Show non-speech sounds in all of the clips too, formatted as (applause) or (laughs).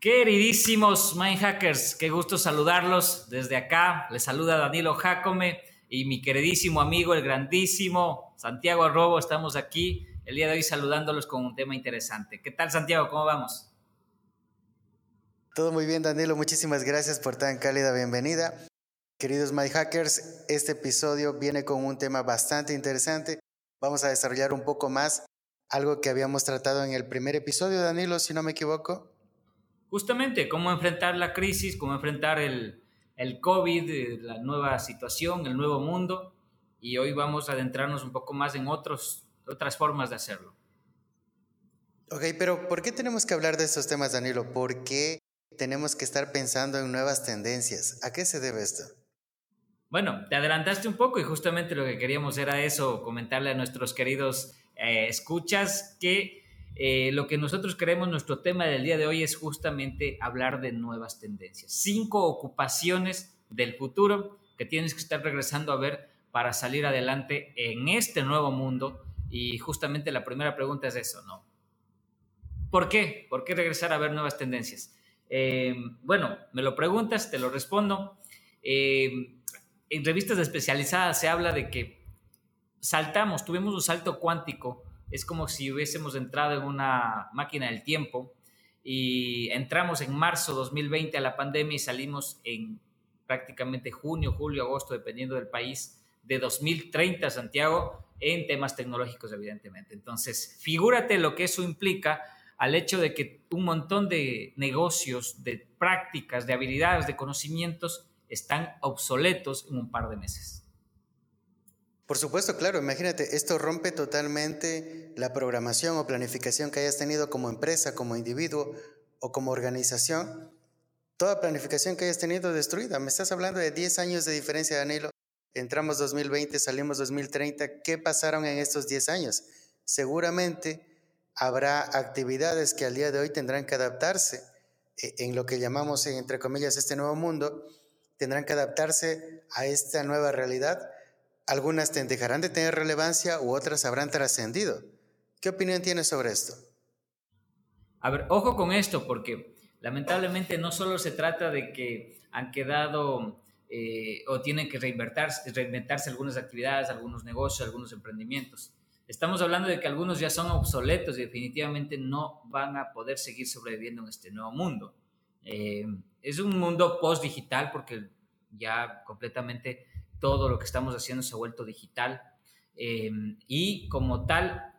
Queridísimos Mindhackers, qué gusto saludarlos desde acá. Les saluda Danilo Jacome y mi queridísimo amigo, el grandísimo Santiago Arrobo. Estamos aquí el día de hoy saludándolos con un tema interesante. ¿Qué tal, Santiago? ¿Cómo vamos? Todo muy bien, Danilo. Muchísimas gracias por tan cálida bienvenida. Queridos Mindhackers, este episodio viene con un tema bastante interesante. Vamos a desarrollar un poco más algo que habíamos tratado en el primer episodio, Danilo, si no me equivoco. Justamente, cómo enfrentar la crisis, cómo enfrentar el, el COVID, eh, la nueva situación, el nuevo mundo. Y hoy vamos a adentrarnos un poco más en otros, otras formas de hacerlo. Ok, pero ¿por qué tenemos que hablar de estos temas, Danilo? ¿Por qué tenemos que estar pensando en nuevas tendencias? ¿A qué se debe esto? Bueno, te adelantaste un poco y justamente lo que queríamos era eso, comentarle a nuestros queridos eh, escuchas que eh, lo que nosotros queremos, nuestro tema del día de hoy es justamente hablar de nuevas tendencias. Cinco ocupaciones del futuro que tienes que estar regresando a ver para salir adelante en este nuevo mundo. Y justamente la primera pregunta es eso, ¿no? ¿Por qué? ¿Por qué regresar a ver nuevas tendencias? Eh, bueno, me lo preguntas, te lo respondo. Eh, en revistas especializadas se habla de que saltamos, tuvimos un salto cuántico es como si hubiésemos entrado en una máquina del tiempo y entramos en marzo 2020 a la pandemia y salimos en prácticamente junio, julio, agosto, dependiendo del país, de 2030, Santiago, en temas tecnológicos, evidentemente. Entonces, figúrate lo que eso implica al hecho de que un montón de negocios, de prácticas, de habilidades, de conocimientos están obsoletos en un par de meses. Por supuesto, claro, imagínate, esto rompe totalmente la programación o planificación que hayas tenido como empresa, como individuo o como organización. Toda planificación que hayas tenido destruida. Me estás hablando de 10 años de diferencia, Danilo. Entramos 2020, salimos 2030. ¿Qué pasaron en estos 10 años? Seguramente habrá actividades que al día de hoy tendrán que adaptarse eh, en lo que llamamos, entre comillas, este nuevo mundo. Tendrán que adaptarse a esta nueva realidad algunas dejarán de tener relevancia u otras habrán trascendido. ¿Qué opinión tienes sobre esto? A ver, ojo con esto, porque lamentablemente no solo se trata de que han quedado eh, o tienen que reinventarse, algunas actividades, algunos negocios, algunos emprendimientos. Estamos hablando de que algunos ya son obsoletos y definitivamente no van a poder seguir sobreviviendo en este nuevo mundo. Eh, es un mundo post-digital porque ya completamente todo lo que estamos haciendo se ha vuelto digital eh, y como tal,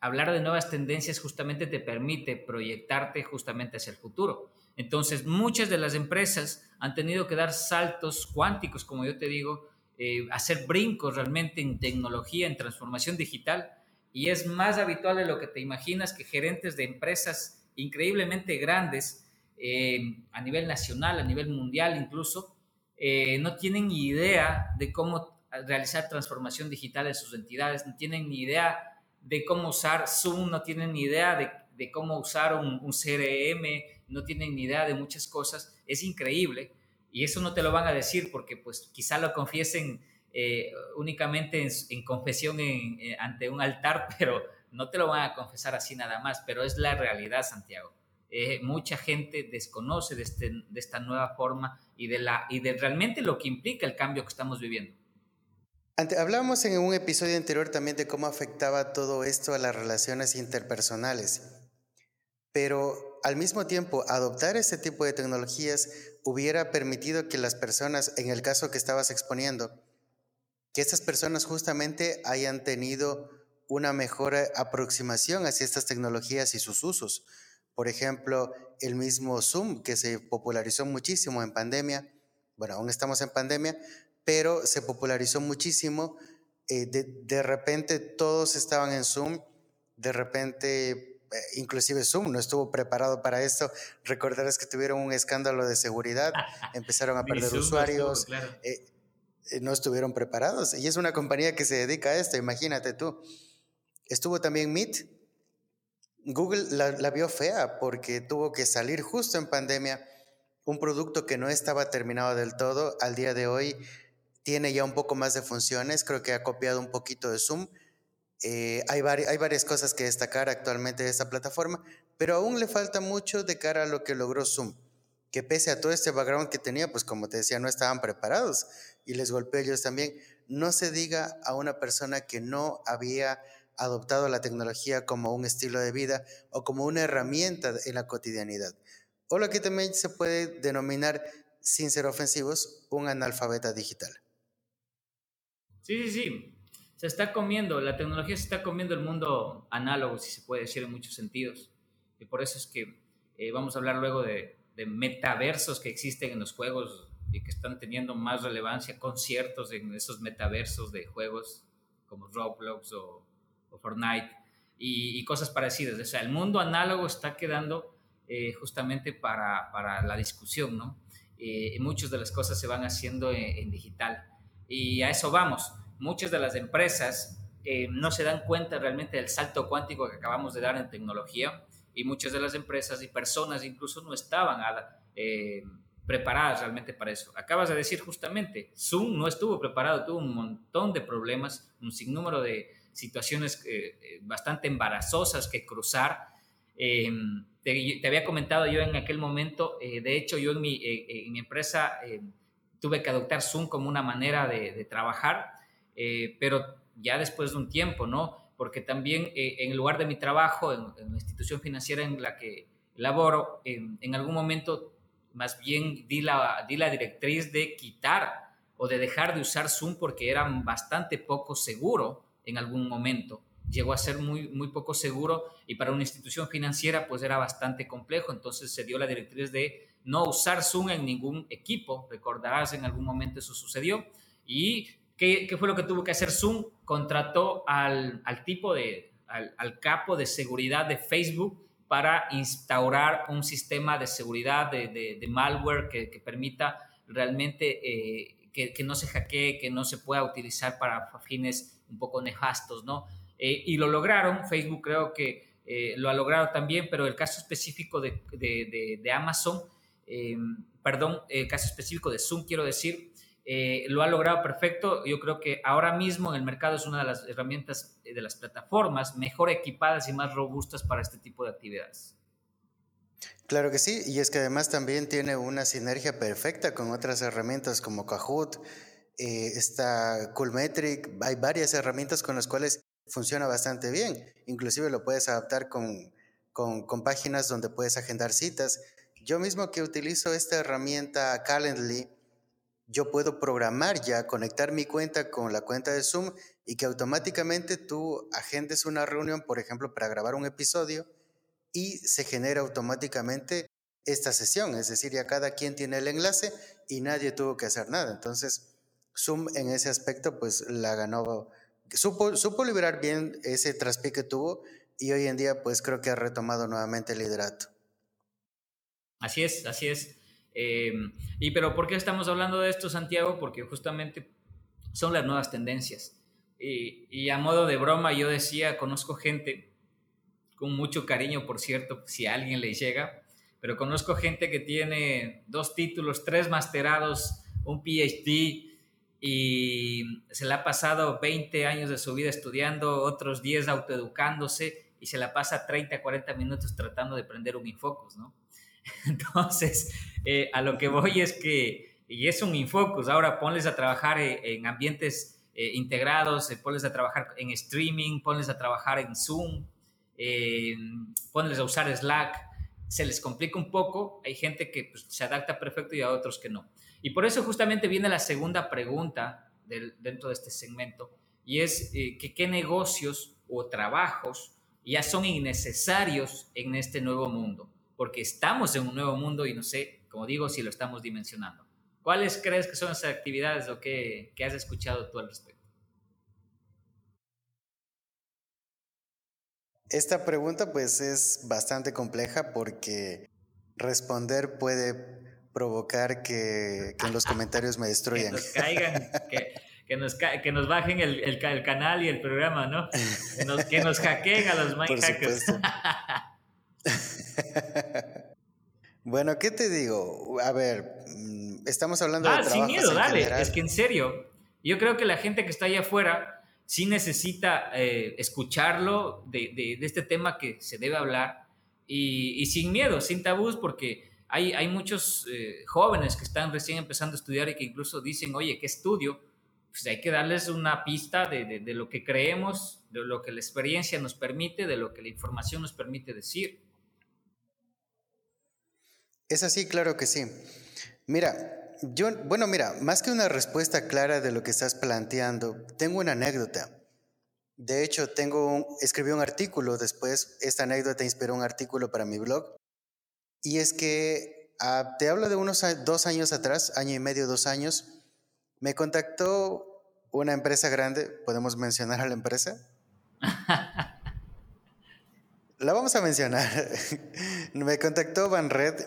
hablar de nuevas tendencias justamente te permite proyectarte justamente hacia el futuro. Entonces, muchas de las empresas han tenido que dar saltos cuánticos, como yo te digo, eh, hacer brincos realmente en tecnología, en transformación digital, y es más habitual de lo que te imaginas que gerentes de empresas increíblemente grandes eh, a nivel nacional, a nivel mundial incluso, eh, no tienen ni idea de cómo realizar transformación digital en sus entidades, no tienen ni idea de cómo usar Zoom, no tienen ni idea de, cómo usar un, CRM, no tienen ni idea de muchas cosas. Es increíble y eso no te lo van a decir porque pues quizá lo confiesen eh, únicamente en, confesión eh, ante un altar, (laughs) pero no te lo van a confesar así nada más, pero es la realidad, Santiago. Eh, mucha gente desconoce de, este, de, esta nueva forma y de, la, y de realmente lo que implica el cambio que estamos viviendo. Ante, hablamos en un episodio anterior también de cómo afectaba todo esto a las relaciones interpersonales, pero al mismo tiempo adoptar este tipo de tecnologías hubiera permitido que las personas, en el caso que estabas exponiendo, que estas personas justamente hayan tenido una mejor aproximación hacia estas tecnologías y sus usos por ejemplo, el mismo Zoom, que se popularizó muchísimo en pandemia. Bueno, aún estamos en pandemia, pero se popularizó muchísimo. Eh, de, repente todos estaban en Zoom, de repente eh, inclusive Zoom no estuvo preparado para esto. Recordarás que tuvieron un escándalo de seguridad, (laughs) empezaron a perder usuarios, eh, no estuvieron preparados. Y es una compañía que se dedica a esto, imagínate tú. Estuvo también Meet, Google la, vio fea porque tuvo que salir justo en pandemia un producto que no estaba terminado del todo. Al día de hoy tiene ya un poco más de funciones, creo que ha copiado un poquito de Zoom. Eh, hay, hay varias cosas que destacar actualmente de esta plataforma, pero aún le falta mucho de cara a lo que logró Zoom, que pese a todo este background que tenía, pues como te decía, no estaban preparados y les golpeó ellos también. No se diga a una persona que no había adoptado la tecnología como un estilo de vida o como una herramienta en la cotidianidad. O lo que también se puede denominar, sin ser ofensivos, un analfabeta digital. Sí, sí, sí. Se está comiendo, la tecnología se está comiendo el mundo análogo, si se puede decir en muchos sentidos. Y por eso es que eh, vamos a hablar luego de, metaversos que existen en los juegos y que están teniendo más relevancia, conciertos en esos metaversos de juegos como Roblox o, Fortnite y, cosas parecidas. O sea, el mundo análogo está quedando eh, justamente para, para, la discusión, ¿no? Eh, y muchas de las cosas se van haciendo en digital. Y a eso vamos. Muchas de las empresas eh, no se dan cuenta realmente del salto cuántico que acabamos de dar en tecnología y muchas de las empresas y personas incluso no estaban eh, preparadas realmente para eso. Acabas de decir justamente, Zoom no estuvo preparado, tuvo un montón de problemas, un sinnúmero de situaciones eh, bastante embarazosas que cruzar. Te, había comentado yo en aquel momento, de hecho yo en mi, en mi empresa tuve que adoptar Zoom como una manera de, trabajar, eh, pero ya después de un tiempo, ¿no? Porque también eh, en lugar de mi trabajo, en, la institución financiera en la que laboro, en algún momento más bien di la, di la directriz de quitar o de dejar de usar Zoom porque era bastante poco seguro en algún momento. Llegó a ser muy, muy poco seguro y para una institución financiera pues era bastante complejo. Entonces se dio la directriz de no usar Zoom en ningún equipo. Recordarás, en algún momento eso sucedió. ¿Y qué, fue lo que tuvo que hacer Zoom? Contrató al, tipo de, al, capo de seguridad de Facebook para instaurar un sistema de seguridad de, malware que, permita realmente eh, que, no se hackee, que no se pueda utilizar para fines un poco nefastos, ¿no? Eh, y lo lograron, Facebook creo que eh, lo ha logrado también, pero el caso específico de, de Amazon eh, perdón, el caso específico de Zoom, quiero decir, lo ha logrado perfecto. Yo creo que ahora mismo en el mercado es una de las herramientas de las plataformas mejor equipadas y más robustas para este tipo de actividades. Claro que sí, y es que además también tiene una sinergia perfecta con otras herramientas como Kahoot, está Coolmetric, hay varias herramientas con las cuales funciona bastante bien. Inclusive lo puedes adaptar con, con, con páginas donde puedes agendar citas yo mismo que utilizo esta herramienta Calendly, yo puedo programar ya, conectar mi cuenta con la cuenta de Zoom y que automáticamente tú agendes una reunión, por ejemplo, para grabar un episodio y se genera automáticamente esta sesión. Es decir, ya cada quien tiene el enlace y nadie tuvo que hacer nada. Entonces, Zoom en ese aspecto, pues la ganó, supo, supo liberar bien ese traspié que tuvo y hoy en día, pues creo que ha retomado nuevamente el liderato. Así es, así es. Em, y pero ¿por qué estamos hablando de esto, Santiago? Porque justamente son las nuevas tendencias. Y, a modo de broma yo decía, conozco gente, con mucho cariño, por cierto, si a alguien le llega, pero conozco gente que tiene dos títulos, tres masterados, un PhD y se le ha pasado 20 años de su vida estudiando, otros 10 autoeducándose y se la pasa 30, 40 minutos tratando de prender un Infocus, ¿no? (laughs) Entonces, eh, a lo que voy es que, y es un infocus, ahora ponles a trabajar eh, en ambientes eh, integrados, ponles a trabajar en streaming, ponles a trabajar en Zoom, ponles a usar Slack, se les complica un poco, hay gente que pues, se adapta perfecto y a otros que no. Y por eso justamente viene la segunda pregunta dentro de este segmento, y es que qué negocios o trabajos ya son innecesarios en este nuevo mundo porque estamos en un nuevo mundo y no sé, como digo, si lo estamos dimensionando. ¿Cuáles crees que son esas actividades o qué, has escuchado tú al respecto? Esta pregunta pues es bastante compleja porque responder puede provocar que, en los comentarios me (laughs) destruyan. que nos caigan, que, nos, que nos bajen el, el, canal y el programa, ¿no? Que nos, que nos hackeen a los mind hackers. (laughs) bueno, ¿qué te digo? A ver, mm, estamos hablando de Ah, sin miedo, dale. Es que en serio, yo creo que la gente que está allá afuera sí necesita eh, escucharlo de, este tema que se debe hablar y, sin miedo, sin tabús, porque hay, hay muchos eh, jóvenes que están recién empezando a estudiar y que incluso dicen, oye, ¿qué estudio? Pues hay que darles una pista de, de, de lo que creemos, de lo que la experiencia nos permite, de lo que la información nos permite decir. Es así, claro que sí. Mira, yo, bueno, mira, más que una respuesta clara de lo que estás planteando, tengo una anécdota. De hecho, tengo escribí un artículo después, esta anécdota inspiró un artículo para mi blog, y es que ah, te hablo de unos dos años atrás, año y medio, dos años, me contactó una empresa grande, ¿podemos mencionar a la empresa? (laughs) la vamos a mencionar. (laughs) me contactó Banred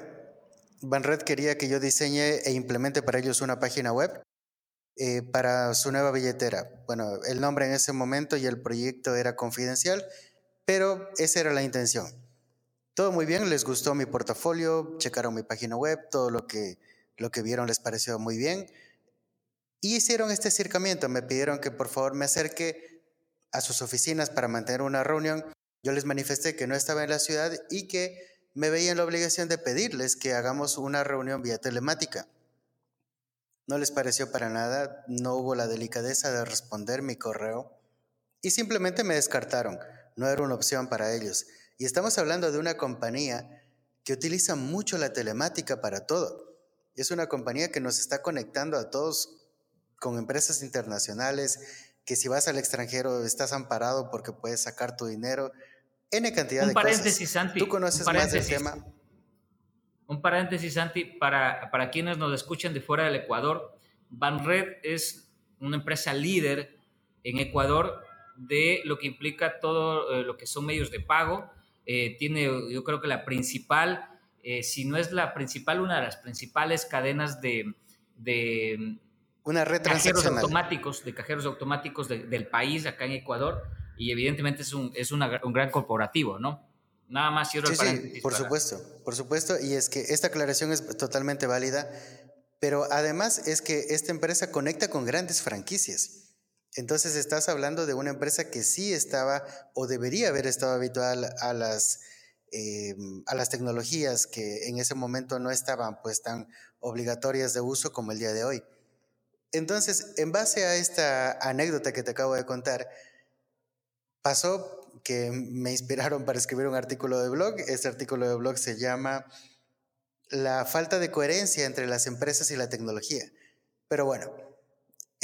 Banred quería que yo diseñe e implemente para ellos una página web eh, para su nueva billetera. Bueno, el nombre en ese momento y el proyecto era confidencial, pero esa era la intención. Todo muy bien, les gustó mi portafolio, checaron mi página web, todo lo que, lo que vieron les pareció muy bien. Y hicieron este acercamiento, me pidieron que por favor me acerque a sus oficinas para mantener una reunión. Yo les manifesté que no estaba en la ciudad y que me veía en la obligación de pedirles que hagamos una reunión vía telemática. No les pareció para nada, no hubo la delicadeza de responder mi correo y simplemente me descartaron. No era una opción para ellos. Y estamos hablando de una compañía que utiliza mucho la telemática para todo. Es una compañía que nos está conectando a todos con empresas internacionales, que si vas al extranjero estás amparado porque puedes sacar tu dinero N cantidad un de paréntesis, Santi. Tú conoces más del tema. Un paréntesis, Santi, para, para quienes nos escuchan de fuera del Ecuador, Banred es una empresa líder en Ecuador de lo que implica todo eh, lo que son medios de pago. Eh, tiene, yo creo que la principal, eh, si no es la principal, una de las principales cadenas de, de una red cajeros automáticos, de cajeros automáticos del país acá en Ecuador y evidentemente es un, es un gran corporativo, ¿no? Nada más cierro el Sí, por supuesto, por supuesto, y es que esta aclaración es totalmente válida, pero además es que esta empresa conecta con grandes franquicias. Entonces estás hablando de una empresa que sí estaba o debería haber estado habitual a las, em, a las tecnologías que en ese momento no estaban pues tan obligatorias de uso como el día de hoy. Entonces, en base a esta anécdota que te acabo de contar, pasó que me inspiraron para escribir un artículo de blog. Este artículo de blog se llama La falta de coherencia entre las empresas y la tecnología. Pero bueno,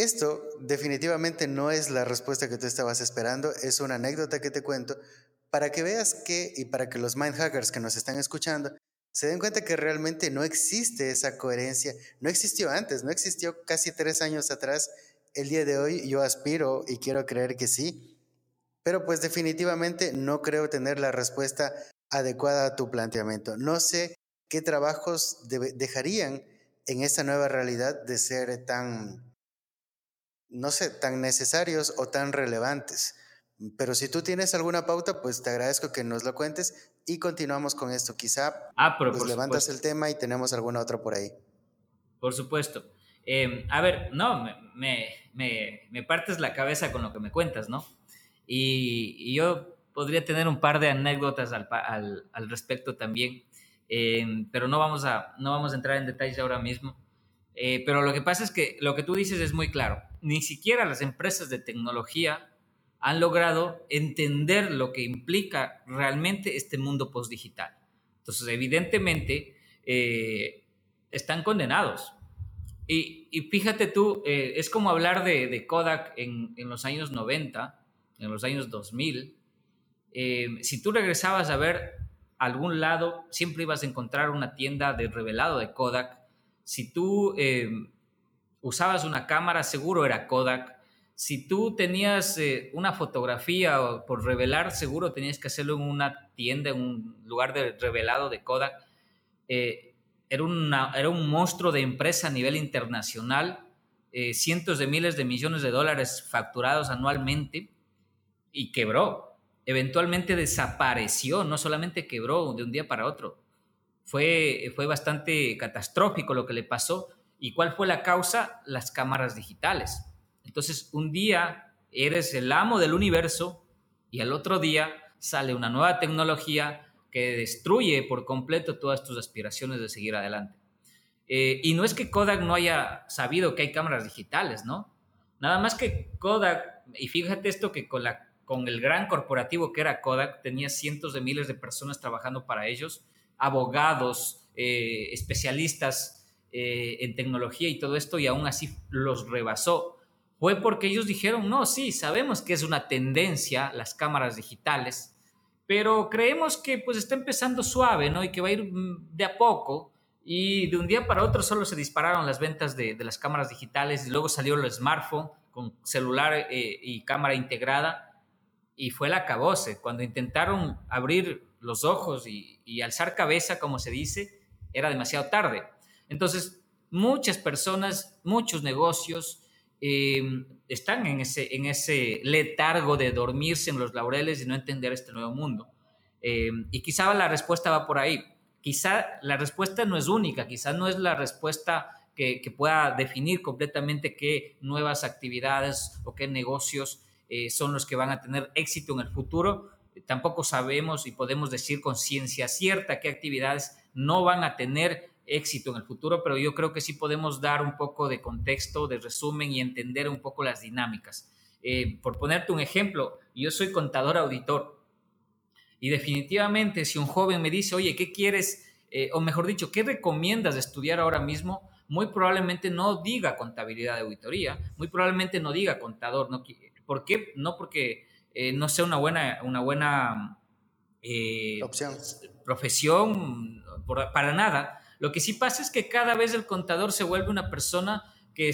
esto definitivamente no es la respuesta que tú estabas esperando, es una anécdota que te cuento para que veas que, y para que los mind hackers que nos están escuchando, se den cuenta que realmente no existe esa coherencia, no existió antes, no existió casi tres años atrás. El día de hoy yo aspiro y quiero creer que sí, pero pues definitivamente no creo tener la respuesta adecuada a tu planteamiento. No sé qué trabajos dejarían en esta nueva realidad de ser tan, no sé, tan necesarios o tan relevantes. Pero si tú tienes alguna pauta, pues te agradezco que nos lo cuentes y continuamos con esto. Quizá ah, pero pues levantas el tema y tenemos alguna otra por ahí. Por supuesto. Em, a ver, no, me, me, me partes la cabeza con lo que me cuentas, ¿no? Y, yo podría tener un par de anécdotas al, al, al respecto también, eh, pero no vamos, a, no vamos a entrar en detalles ahora mismo. Eh, pero lo que pasa es que lo que tú dices es muy claro. Ni siquiera las empresas de tecnología han logrado entender lo que implica realmente este mundo postdigital. Entonces, evidentemente, eh, están condenados. Y, y, fíjate tú, es como hablar de, de Kodak en, en, los años 90 en los años 2000, eh, si tú regresabas a ver algún lado, siempre ibas a encontrar una tienda de revelado de Kodak. Si tú eh, usabas una cámara, seguro era Kodak. Si tú tenías eh, una fotografía por revelar, seguro tenías que hacerlo en una tienda, en un lugar de revelado de Kodak. era, una, era un monstruo de empresa a nivel internacional, cientos de miles de millones de dólares facturados anualmente y quebró. Eventualmente desapareció, no solamente quebró de un día para otro. Fue, fue bastante catastrófico lo que le pasó. ¿Y cuál fue la causa? Las cámaras digitales. Entonces, un día eres el amo del universo y al otro día sale una nueva tecnología que destruye por completo todas tus aspiraciones de seguir adelante. Eh, y no es que Kodak no haya sabido que hay cámaras digitales, ¿no? Nada más que Kodak, y fíjate esto que con, la, con el gran corporativo que era Kodak, tenía cientos de miles de personas trabajando para ellos, abogados, eh, especialistas eh, en tecnología y todo esto, y aún así los rebasó. Fue porque ellos dijeron, no, sí, sabemos que es una tendencia las cámaras digitales, pero creemos que pues está empezando suave, ¿no? Y que va a ir mm, de a poco y de un día para otro solo se dispararon las ventas de, las cámaras digitales y luego salió el smartphone con celular eh, y cámara integrada y fue la cabose. Cuando intentaron abrir los ojos y, alzar cabeza, como se dice, era demasiado tarde. Entonces, muchas personas, muchos negocios em, están en ese, en ese letargo de dormirse en los laureles y no entender este nuevo mundo. Em, y quizá la respuesta va por ahí quizá la respuesta no es única, quizá no es la respuesta que, pueda definir completamente qué nuevas actividades o qué negocios eh, son los que van a tener éxito en el futuro. Tampoco sabemos y podemos decir con ciencia cierta qué actividades no van a tener éxito en el futuro, pero yo creo que sí podemos dar un poco de contexto, de resumen y entender un poco las dinámicas. Eh, por ponerte un ejemplo, yo soy contador auditor y definitivamente, si un joven me dice, oye, ¿qué quieres? Eh, o mejor dicho, ¿qué recomiendas estudiar ahora mismo? Muy probablemente no diga contabilidad de auditoría, muy probablemente no diga contador. No, ¿Por qué? No porque eh, no sea una buena, una buena eh, Opción. profesión, para nada. Lo que sí pasa es que cada vez el contador se vuelve una persona que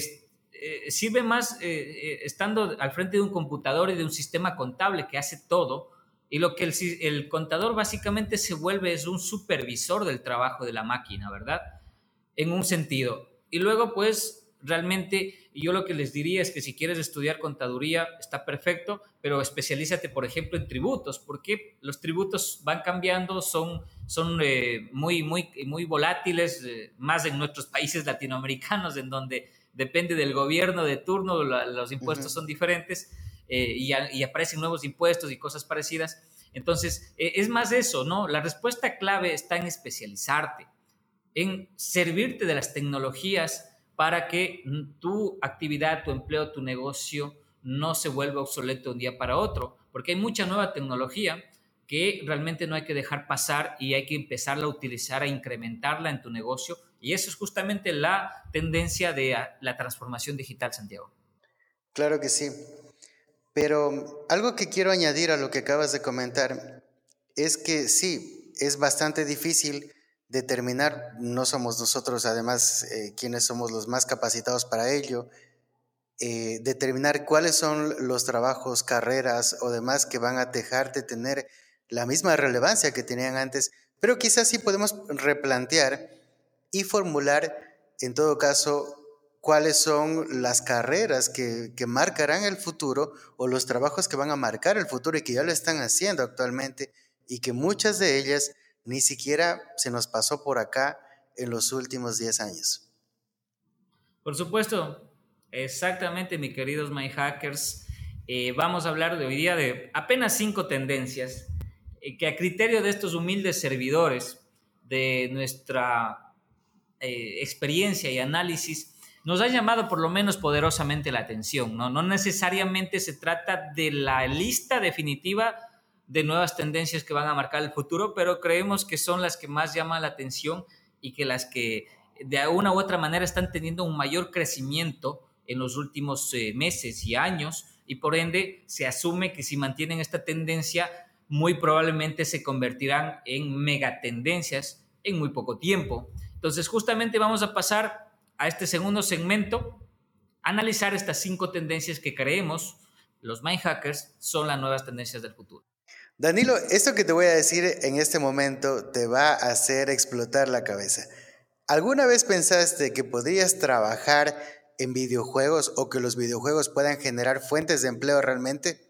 sirve más estando al frente de un computador y de un sistema contable que hace todo y lo que el, contador básicamente se vuelve es un supervisor del trabajo de la máquina, ¿verdad? En un sentido. Y luego, pues, realmente, yo lo que les diría es que si quieres estudiar contaduría, está perfecto, pero especialízate, por ejemplo, en tributos, porque los tributos van cambiando, son, son eh, muy, muy, muy volátiles, eh, más en nuestros países (laughs) latinoamericanos, en donde depende del gobierno de turno, los impuestos son diferentes. Eh, y, aparecen nuevos impuestos y cosas parecidas. Entonces, eh, es más eso, ¿no? La respuesta clave está en especializarte, en servirte de las tecnologías para que tu actividad, tu empleo, tu negocio no se vuelva obsoleto un día para otro, porque hay mucha nueva tecnología que realmente no hay que dejar pasar y hay que empezarla a utilizar, a incrementarla en tu negocio. Y eso es justamente la tendencia de la transformación digital, Santiago. Claro que sí. Pero algo que quiero añadir a lo que acabas de comentar es que sí, es bastante difícil determinar, no somos nosotros además eh, quienes somos los más capacitados para ello, eh, determinar cuáles son los trabajos, carreras o demás que van a dejarte tener la misma relevancia que tenían antes, pero quizás sí podemos replantear y formular en todo caso cuáles son las carreras que, marcarán el futuro o los trabajos que van a marcar el futuro y que ya lo están haciendo actualmente y que muchas de ellas ni siquiera se nos pasó por acá en los últimos 10 años. Por supuesto, exactamente, mis queridos My Hackers. Eh, vamos a hablar hoy día de apenas cinco tendencias eh, que a criterio de estos humildes servidores de nuestra eh, experiencia y análisis nos ha llamado por lo menos poderosamente la atención. ¿no? no necesariamente se trata de la lista definitiva de nuevas tendencias que van a marcar el futuro, pero creemos que son las que más llaman la atención y que las que de una u otra manera están teniendo un mayor crecimiento en los últimos eh, meses y años y por ende se asume que si mantienen esta tendencia muy probablemente se convertirán en megatendencias en muy poco tiempo. Entonces justamente vamos a pasar a este segundo segmento, analizar estas cinco tendencias que creemos los mind hackers son las nuevas tendencias del futuro. Danilo, esto que te voy a decir en este momento te va a hacer explotar la cabeza. ¿Alguna vez pensaste que podrías trabajar en videojuegos o que los videojuegos puedan generar fuentes de empleo realmente?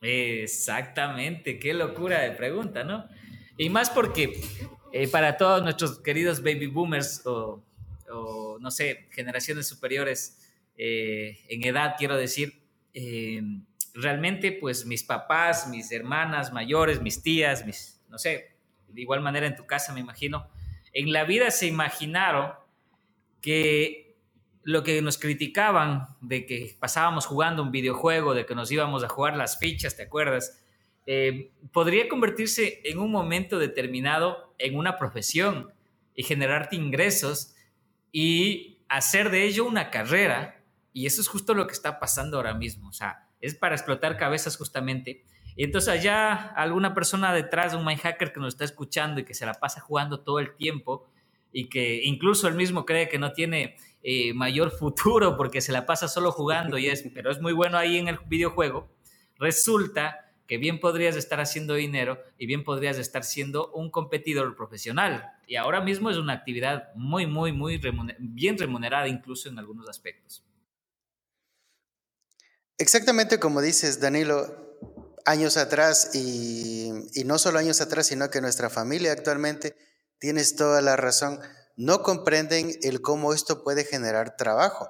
Exactamente, qué locura de pregunta, ¿no? Y más porque eh, para todos nuestros queridos baby boomers o, no sé, generaciones superiores eh, en edad, quiero decir, eh, realmente pues mis papás, mis hermanas mayores, mis tías, mis, no sé, de igual manera en tu casa me imagino, en la vida se imaginaron que lo que nos criticaban de que pasábamos jugando un videojuego, de que nos íbamos a jugar las fichas, ¿te acuerdas? Eh, podría convertirse en un momento determinado en una profesión y generarte ingresos y hacer de ello una carrera. Y eso es justo lo que está pasando ahora mismo. O sea, es para explotar cabezas justamente. Y entonces allá alguna persona detrás, un hacker que nos está escuchando y que se la pasa jugando todo el tiempo y que incluso él mismo cree que no tiene eh, mayor futuro porque se la pasa solo jugando y es, (laughs) pero es muy bueno ahí en el videojuego, resulta que bien podrías estar haciendo dinero y bien podrías estar siendo un competidor profesional. Y ahora mismo es una actividad muy, muy, muy bien remunerada incluso en algunos aspectos. Exactamente como dices, Danilo, años atrás y, y no solo años atrás, sino que nuestra familia actualmente, tienes toda la razón, no comprenden el cómo esto puede generar trabajo.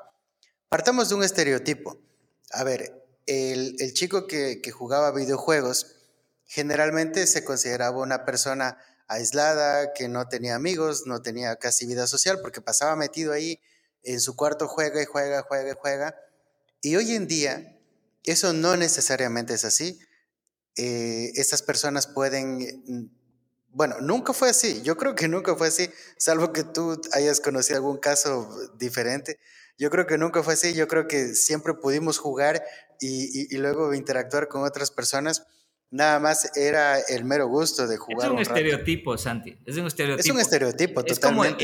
Partamos de un estereotipo. A ver, el, chico que, que, jugaba videojuegos generalmente se consideraba una persona aislada, que no tenía amigos, no tenía casi vida social, porque pasaba metido ahí en su cuarto, juega y juega, juega y juega. Y hoy en día eso no necesariamente es así. Eh, estas personas pueden, mm, bueno, nunca fue así, yo creo que nunca fue así, salvo que tú hayas conocido algún caso diferente. Yo creo que nunca fue así, yo creo que siempre pudimos jugar y luego interactuar con otras personas Nada más era el mero gusto de jugar. Es un, estereotipo, Santi. Es un estereotipo. Es un estereotipo, es Como el,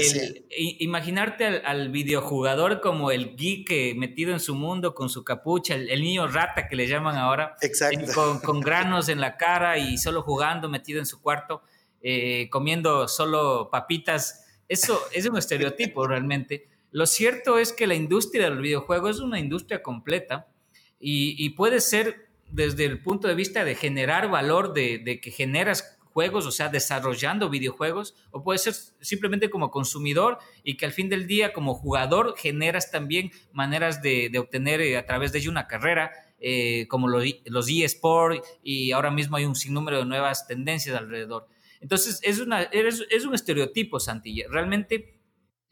Imaginarte al, videojugador como el geek metido en su mundo con su capucha, el, niño rata que le llaman ahora. Exacto. Con, (laughs) granos en la cara y solo jugando, metido en su cuarto, eh, comiendo solo papitas. Eso es un estereotipo (laughs) realmente. Lo cierto es que la industria del videojuego es una industria completa y, y puede ser desde el punto de vista de generar valor, de, que generas juegos, o sea, desarrollando videojuegos, o puede ser simplemente como consumidor y que al fin del día como jugador generas también maneras de, obtener eh, a través de ello una carrera, eh, como los, los eSport y ahora mismo hay un sinnúmero de nuevas tendencias alrededor. Entonces, es, una, es, un estereotipo, Santilla. Realmente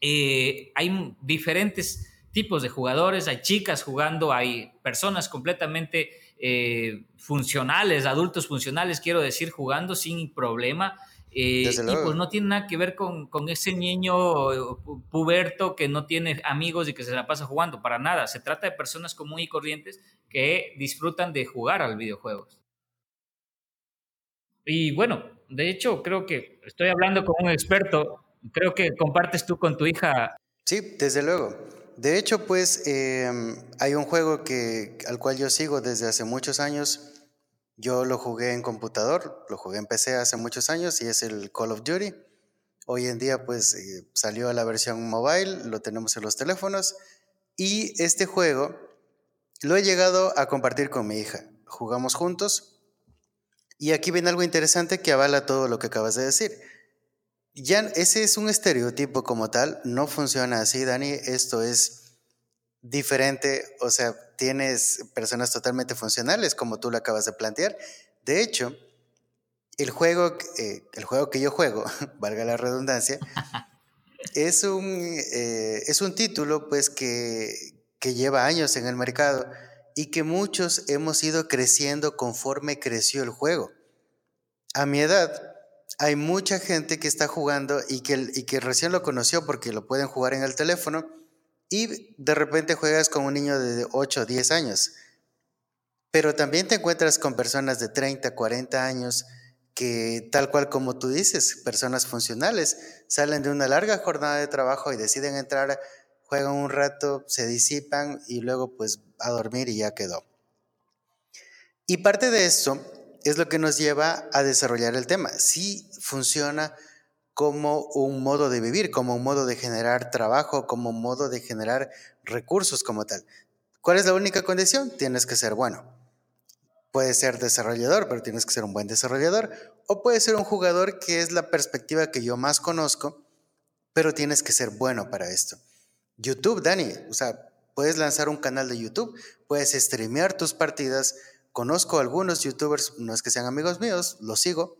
eh, hay diferentes tipos de jugadores, hay chicas jugando, hay personas completamente eh, funcionales, adultos funcionales, quiero decir, jugando sin problema. Eh, y pues no tiene nada que ver con, con, ese niño eh, puberto que no tiene amigos y que se la pasa jugando, para nada. Se trata de personas comunes y corrientes que disfrutan de jugar al videojuegos. Y bueno, de hecho, creo que estoy hablando con un experto. Creo que compartes tú con tu hija. Sí, desde luego. De hecho, pues em, hay un juego que, al cual yo sigo desde hace muchos años. Yo lo jugué en computador, lo jugué en PC hace muchos años y es el Call of Duty. Hoy en día pues eh, salió la versión mobile, lo tenemos en los teléfonos y este juego lo he llegado a compartir con mi hija. Jugamos juntos y aquí viene algo interesante que avala todo lo que acabas de decir. Ya ese es un estereotipo como tal, no funciona así, Dani, esto es diferente, o sea, tienes personas totalmente funcionales como tú lo acabas de plantear. De hecho, el juego, eh, el juego que yo juego, (laughs) valga la redundancia, es un, eh, es un título pues que, que lleva años en el mercado y que muchos hemos ido creciendo conforme creció el juego. A mi edad, hay mucha gente que está jugando y que, y que recién lo conoció porque lo pueden jugar en el teléfono y de repente juegas con un niño de 8 o 10 años. Pero también te encuentras con personas de 30, 40 años que tal cual como tú dices, personas funcionales, salen de una larga jornada de trabajo y deciden entrar, juegan un rato, se disipan y luego pues a dormir y ya quedó. Y parte de eso es lo que nos lleva a desarrollar el tema. Sí funciona como un modo de vivir, como un modo de generar trabajo, como un modo de generar recursos como tal. ¿Cuál es la única condición? Tienes que ser bueno. Puedes ser desarrollador, pero tienes que ser un buen desarrollador. O puedes ser un jugador que es la perspectiva que yo más conozco, pero tienes que ser bueno para esto. YouTube, Dani, o sea, puedes lanzar un canal de YouTube, puedes streamear tus partidas, conozco algunos youtubers, no es que sean amigos míos, los sigo,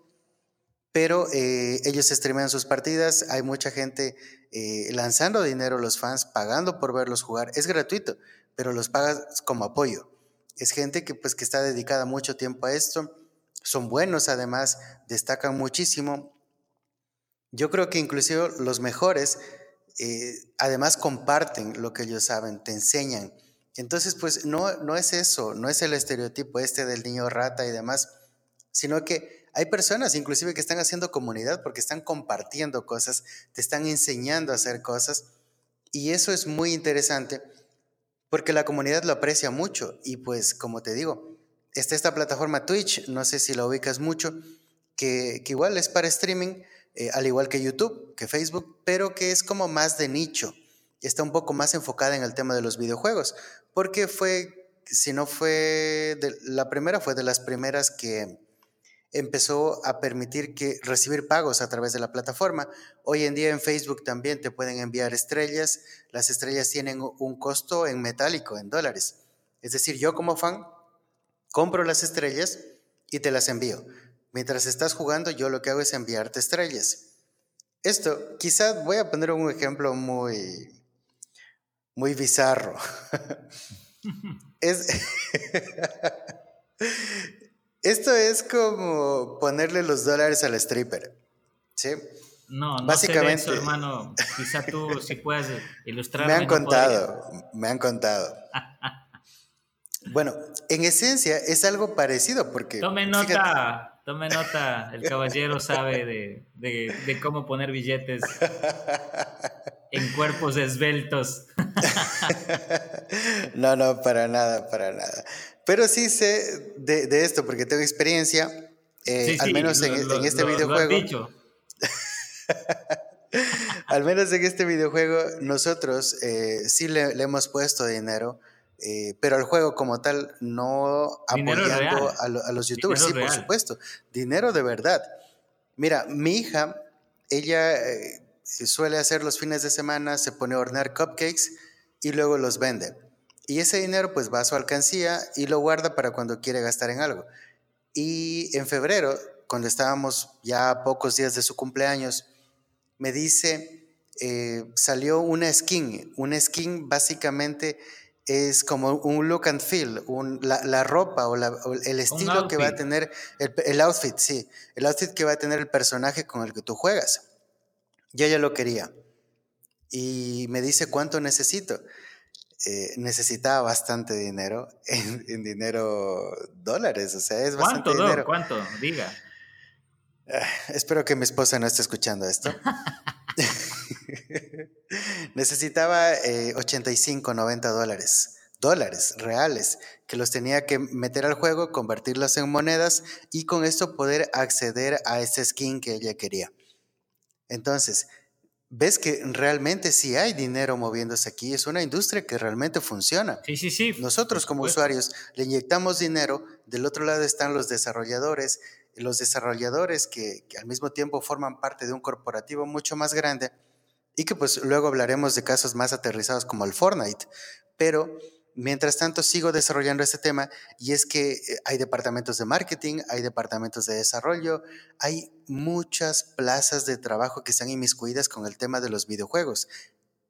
pero eh, ellos streamean sus partidas, hay mucha gente eh, lanzando dinero, los fans pagando por verlos jugar, es gratuito, pero los pagas como apoyo. Es gente que pues que está dedicada mucho tiempo a esto, son buenos además, destacan muchísimo. Yo creo que inclusive los mejores eh, además comparten lo que ellos saben, te enseñan. Entonces, pues no, no es eso, no es el estereotipo este del niño rata y demás, sino que hay personas inclusive que están haciendo comunidad porque están compartiendo cosas, te están enseñando a hacer cosas y eso es muy interesante porque la comunidad lo aprecia mucho y pues como te digo, está esta plataforma Twitch, no sé si la ubicas mucho, que, que igual es para streaming, eh, al igual que YouTube, que Facebook, pero que es como más de nicho. Está un poco más enfocada en el tema de los videojuegos, porque fue, si no fue, la primera fue de las primeras que empezó a permitir que recibir pagos a través de la plataforma. Hoy en día en Facebook también te pueden enviar estrellas. Las estrellas tienen un costo en metálico, en dólares. Es decir, yo como fan compro las estrellas y te las envío. Mientras estás jugando, yo lo que hago es enviarte estrellas. Esto, quizás voy a poner un ejemplo muy, muy bizarro. es, esto es como ponerle los dólares al stripper. ¿Sí? No, no Básicamente, sé eso, hermano. Quizá tú sí puedas ilustrar. Me han contado, me han contado. (laughs) bueno, en esencia es algo parecido porque... Tome nota. Tome nota, el caballero sabe de, cómo poner billetes (laughs) en cuerpos esbeltos. (laughs) no, no, para nada, para nada. Pero sí sé de, esto porque tengo experiencia, eh, al menos en, este videojuego. (laughs) al menos en este videojuego, nosotros eh, sí le hemos puesto dinero eh, pero el juego como tal no apoyando a, los youtubers, sí, por supuesto, dinero de verdad. Mira, mi hija, ella eh, suele hacer los fines de semana, se pone a hornear cupcakes y luego los vende. Y ese dinero pues va a su alcancía y lo guarda para cuando quiere gastar en algo. Y en febrero, cuando estábamos ya a pocos días de su cumpleaños, me dice, eh, salió una skin, una skin básicamente es como un look and feel, la, ropa o, el estilo que va a tener, el, outfit, sí, el outfit que va a tener el personaje con el que tú juegas. Yo ya lo quería. Y me dice cuánto necesito. Eh, necesitaba bastante dinero, (laughs) en, dinero dólares, o sea, es bastante ¿Cuánto, dinero. ¿Cuánto? Diga. Ah, espero que mi esposa no esté escuchando esto. (laughs) (laughs) Necesitaba 85, eh, 90 dólares, dólares reales, que los tenía que meter al juego, convertirlos en monedas y con esto poder acceder a ese skin que ella quería. Entonces, ves que realmente sí hay dinero moviéndose aquí, es una industria que realmente funciona. Sí, sí, sí. Nosotros como usuarios le inyectamos dinero, del otro lado están los desarrolladores, los desarrolladores que, que al mismo tiempo forman parte de un corporativo mucho más grande y que pues luego hablaremos de casos más aterrizados como el Fortnite. Pero mientras tanto sigo desarrollando este tema y es que eh, hay departamentos de marketing, hay departamentos de desarrollo, hay muchas plazas de trabajo que están inmiscuidas con el tema de los videojuegos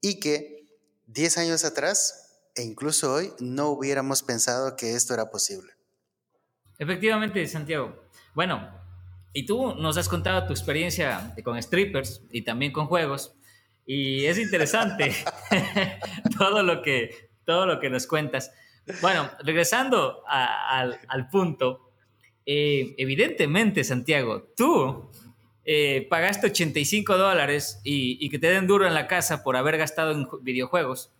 y que 10 años atrás e incluso hoy no hubiéramos pensado que esto era posible. Efectivamente, Santiago. Bueno, y tú nos has contado tu experiencia con strippers y también con juegos. Y es interesante (laughs) (laughs) todo, lo que, todo lo que nos cuentas. Bueno, regresando al, al, punto, eh, evidentemente, Santiago, tú eh, pagaste 85 dólares y, y, que te den duro en la casa por haber gastado en videojuegos,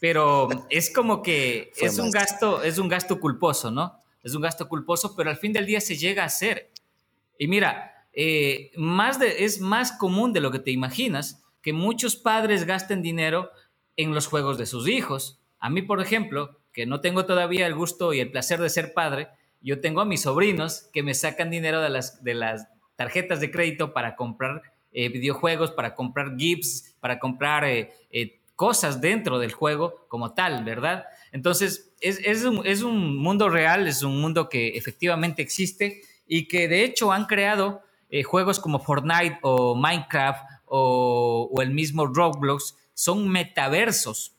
pero es como que es un, gasto, es un gasto culposo, ¿no? Es un gasto culposo, pero al fin del día se llega a hacer. Y mira, eh, más de, es más común de lo que te imaginas que muchos padres gasten dinero en los juegos de sus hijos. A mí, por ejemplo, que no tengo todavía el gusto y el placer de ser padre, yo tengo a mis sobrinos que me sacan dinero de las, de las tarjetas de crédito para comprar eh, videojuegos, para comprar GIFs, para comprar eh, eh, cosas dentro del juego como tal, ¿verdad? Entonces, es, un, es, un, mundo real, es un mundo que efectivamente existe y que de hecho han creado juegos como Fortnite o Minecraft o, el mismo Roblox, son metaversos.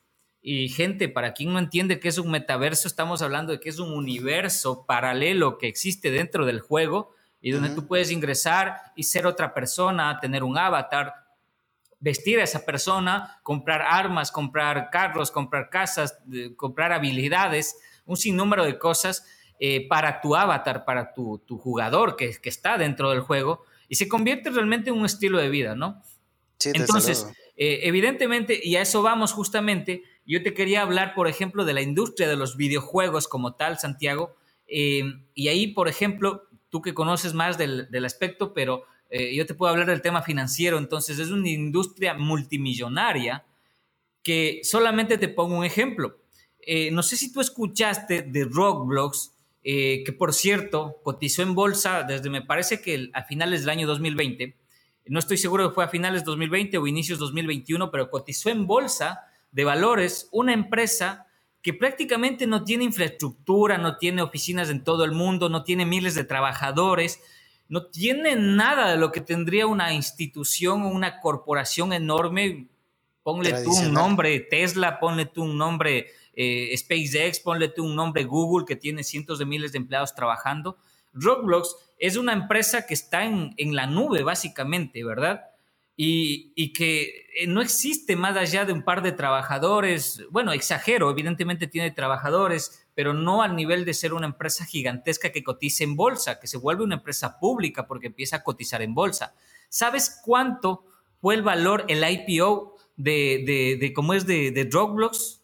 Y gente, para quien no entiende qué es un metaverso, estamos hablando de que es un universo paralelo que existe dentro del juego y donde tú puedes ingresar y ser otra persona, tener un avatar, vestir a esa persona, comprar armas, comprar carros, comprar casas, comprar habilidades, un sinnúmero de cosas eh, para tu avatar, para tu, jugador que, que, está dentro del juego y se convierte realmente en un estilo de vida, ¿no? Sí, Entonces, eh, evidentemente, y a eso vamos justamente, yo te quería hablar, por ejemplo, de la industria de los videojuegos como tal, Santiago, eh, y ahí, por ejemplo, tú que conoces más del, aspecto, pero eh, yo te puedo hablar del tema financiero, entonces es una industria multimillonaria que solamente te pongo un ejemplo. Eh, no sé si tú escuchaste de Roblox, eh, que por cierto cotizó en bolsa desde me parece que a finales del año 2020, no estoy seguro que fue a finales de 2020 o inicios 2021, pero cotizó en bolsa de valores una empresa que prácticamente no tiene infraestructura, no tiene oficinas en todo el mundo, no tiene miles de trabajadores, no tiene nada de lo que tendría una institución o una corporación enorme. Ponle tú un nombre Tesla, ponle tú un nombre eh, SpaceX, ponle tú un nombre Google que tiene cientos de miles de empleados trabajando. Roblox es una empresa que está en, en la nube, básicamente, ¿verdad? Y, que eh, no existe más allá de un par de trabajadores, bueno, exagero, evidentemente tiene trabajadores, pero no al nivel de ser una empresa gigantesca que cotiza en bolsa, que se vuelve una empresa pública porque empieza a cotizar en bolsa. ¿Sabes cuánto fue el valor, el IPO de, de, cómo es de, de Roblox?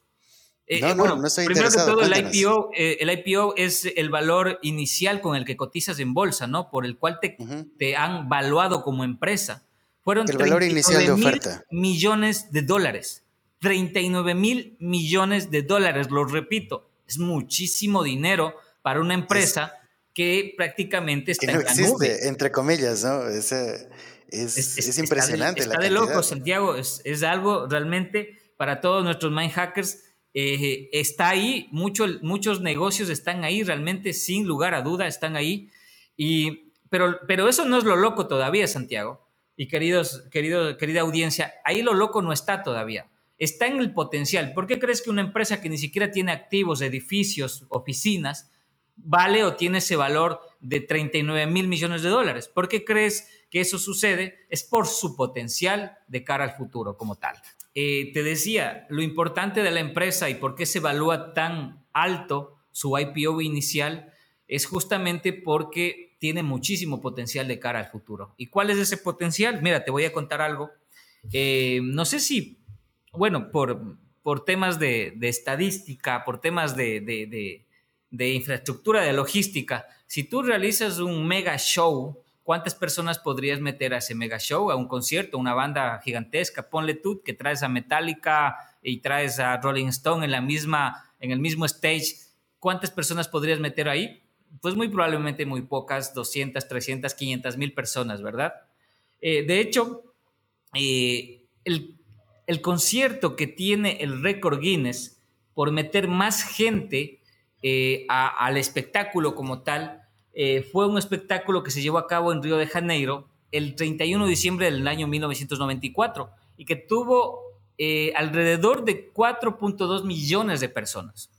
Eh, no, eh, no, no estoy primero que todo, el IPO, el IPO es el valor inicial con el que cotizas en bolsa, ¿no? Por el cual te, te han valuado como empresa. Fueron el valor inicial de oferta. millones de dólares. 39 mil millones de dólares, lo repito, es muchísimo dinero para una empresa que prácticamente está en la nube. entre comillas, ¿no? Es, es, impresionante. Está de, está de loco, Santiago, es, algo realmente para todos nuestros mind hackers. Eh, está ahí, muchos negocios están ahí, realmente sin lugar a duda están ahí. Y, pero, pero eso no es lo loco todavía, Santiago y queridos, querido, querida audiencia, ahí lo loco no está todavía. Está en el potencial. ¿Por qué crees que una empresa que ni siquiera tiene activos, edificios, oficinas, vale o tiene ese valor de 39 mil millones de dólares? ¿Por qué crees que eso sucede? Es por su potencial de cara al futuro como tal. Eh, te decía, lo importante de la empresa y por qué se evalúa tan alto su IPO inicial es justamente porque tiene muchísimo potencial de cara al futuro. ¿Y cuál es ese potencial? Mira, te voy a contar algo. Eh, no sé si, bueno, por, por temas de, estadística, por temas de, infraestructura, de logística, si tú realizas un mega show, ¿cuántas personas podrías meter a ese mega show, a un concierto, una banda gigantesca? Ponle tú que traes a Metallica y traes a Rolling Stone en, la misma, en el mismo stage. ¿Cuántas personas podrías meter ahí? Pues muy probablemente muy pocas, 200, 300, 500 mil personas, ¿verdad? Eh, de hecho, eh, el, concierto que tiene el récord Guinness por meter más gente eh, al espectáculo como tal, fue un espectáculo que se llevó a cabo en Río de Janeiro el 31 de diciembre del año 1994 y que tuvo alrededor de 4.2 millones de personas.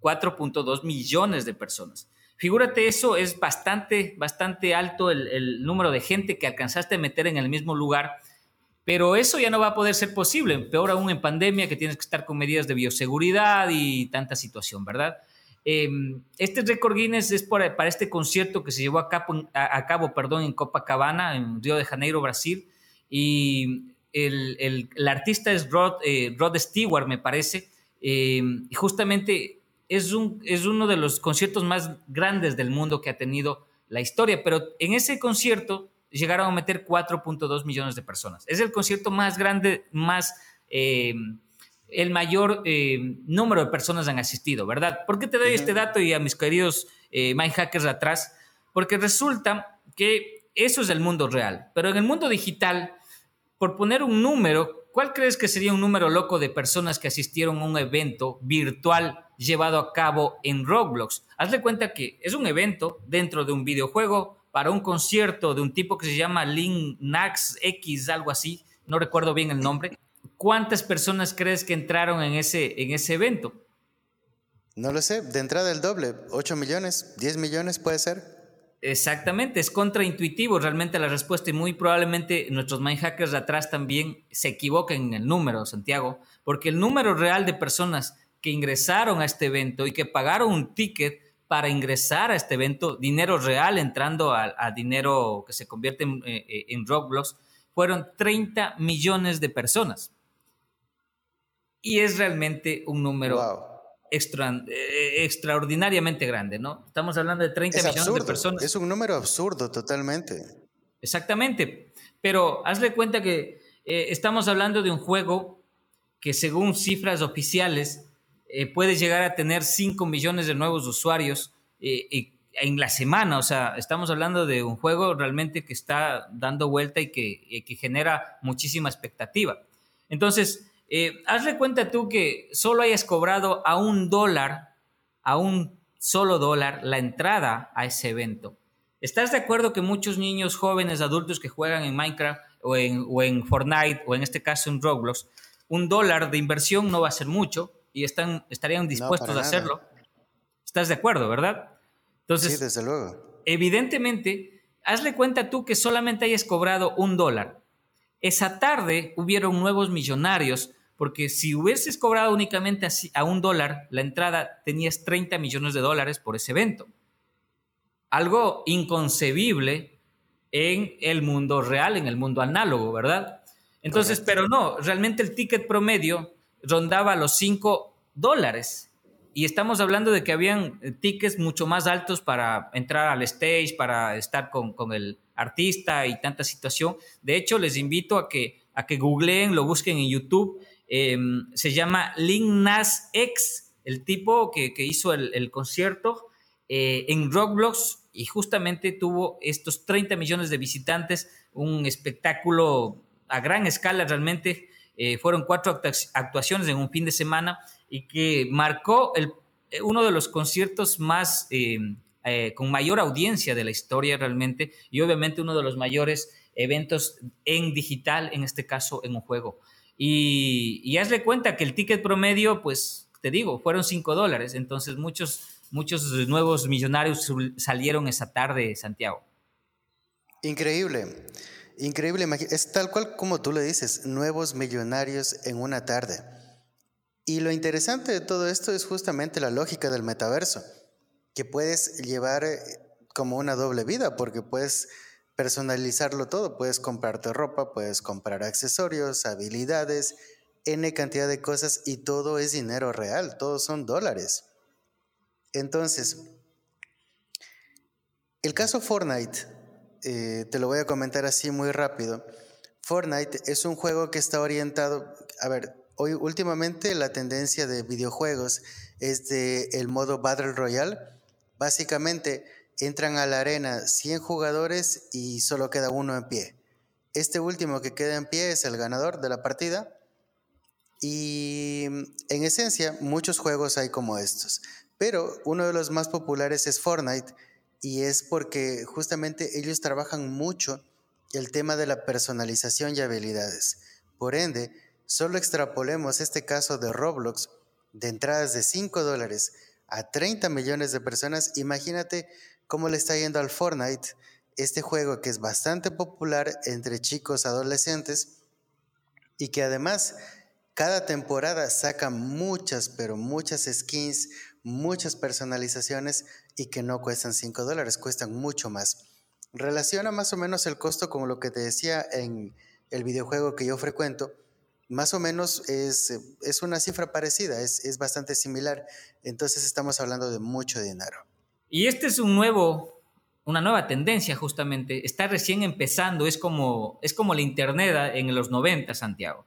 4.2 millones de personas. Figúrate, eso es bastante, bastante alto el, número de gente que alcanzaste a meter en el mismo lugar, pero eso ya no va a poder ser posible, peor aún en pandemia que tienes que estar con medidas de bioseguridad y tanta situación, ¿verdad? Em, este récord Guinness es para, este concierto que se llevó a cabo, perdón, en Copacabana, en Río de Janeiro, Brasil, y el, artista es Rod, eh, Rod Stewart, me parece, em, y justamente es, un, es uno de los conciertos más grandes del mundo que ha tenido la historia, pero en ese concierto llegaron a meter 4.2 millones de personas. Es el concierto más grande, más... Eh, el mayor eh, número de personas han asistido, ¿verdad? ¿Por qué te doy este dato y a mis queridos eh, mind hackers atrás? Porque resulta que eso es el mundo real, pero en el mundo digital, por poner un número, ¿cuál crees que sería un número loco de personas que asistieron a un evento virtual llevado a cabo en Roblox? Hazle cuenta que es un evento dentro de un videojuego para un concierto de un tipo que se llama Link Nax X, algo así, no recuerdo bien el nombre. ¿Cuántas personas crees que entraron en ese, en ese evento? No lo sé, de entrada el doble, 8 millones, 10 millones puede ser. Exactamente, es contraintuitivo realmente la respuesta y muy probablemente nuestros hackers de atrás también se equivoquen en el número, Santiago, porque el número real de personas que ingresaron a este evento y que pagaron un ticket para ingresar a este evento, dinero real entrando a, dinero que se convierte en, eh, eh, en Roblox, fueron 30 millones de personas. Y es realmente un número extra, eh, extraordinariamente grande, ¿no? Estamos hablando de 30 millones de personas. Es un número absurdo totalmente. Exactamente, pero hazle cuenta que eh, estamos hablando de un juego que según cifras oficiales eh, puede llegar a tener 5 millones de nuevos usuarios en la semana, o sea, estamos hablando de un juego realmente que está dando vuelta y que, que genera muchísima expectativa. Entonces, eh, hazle cuenta tú que solo hayas cobrado a un dólar, a un solo dólar, la entrada a ese evento. ¿Estás de acuerdo que muchos niños, jóvenes, adultos que juegan en Minecraft o en, o en Fortnite o en este caso en Roblox, un dólar de inversión no va a ser mucho y están, estarían dispuestos a hacerlo? ¿Estás de acuerdo, verdad? Entonces, sí, desde luego. Evidentemente, hazle cuenta tú que solamente hayas cobrado un dólar. Esa tarde hubieron nuevos millonarios porque si hubieses cobrado únicamente a un dólar la entrada, tenías 30 millones de dólares por ese evento. Algo inconcebible en el mundo real, en el mundo análogo, ¿verdad? Entonces, pero no, realmente el ticket promedio rondaba los 5 dólares. Y estamos hablando de que habían eh, tickets mucho más altos para entrar al stage, para estar con, con el artista y tanta situación. De hecho, les invito a que, a que googleen, lo busquen en YouTube Em, se llama Link Nas X, el tipo que, hizo el, concierto eh, en Roblox y justamente tuvo estos 30 millones de visitantes, un espectáculo a gran escala realmente. Eh, fueron cuatro actuaciones en un fin de semana y que marcó el, uno de los conciertos más em, eh, con mayor audiencia de la historia realmente y obviamente uno de los mayores eventos en digital, en este caso en un juego. Y, hazle cuenta que el ticket promedio, pues te digo, fueron 5 dólares. Entonces muchos, muchos nuevos millonarios salieron esa tarde, Santiago. Increíble, increíble. Es tal cual como tú le dices, nuevos millonarios en una tarde. Y lo interesante de todo esto es justamente la lógica del metaverso, que puedes llevar eh, como una doble vida, porque puedes personalizarlo todo. Puedes comprarte ropa, puedes comprar accesorios, habilidades, N cantidad de cosas y todo es dinero real, todos son dólares. Entonces, el caso Fortnite, eh, te lo voy a comentar así muy rápido. Fortnite es un juego que está orientado, a ver, hoy últimamente la tendencia de videojuegos es de el modo Battle Royale. Básicamente, Entran a la arena 100 jugadores y solo queda uno en pie. Este último que queda en pie es el ganador de la partida. Y en esencia, muchos juegos hay como estos. Pero uno de los más populares es Fortnite y es porque justamente ellos trabajan mucho el tema de la personalización y habilidades. Por ende, solo extrapolemos este caso de Roblox de entradas de 5 dólares a 30 millones de personas. Imagínate cómo le está yendo al Fortnite, este juego que es bastante popular entre chicos adolescentes y que además cada temporada saca muchas, pero muchas skins, muchas personalizaciones y que no cuestan 5 dólares, cuestan mucho más. Relaciona más o menos el costo como lo que te decía en el videojuego que yo frecuento. Más o menos es, es una cifra parecida, es, es bastante similar. Entonces estamos hablando de mucho dinero. Y este es un nuevo, una nueva tendencia justamente. Está recién empezando, es como, es como la Internet en los 90, Santiago.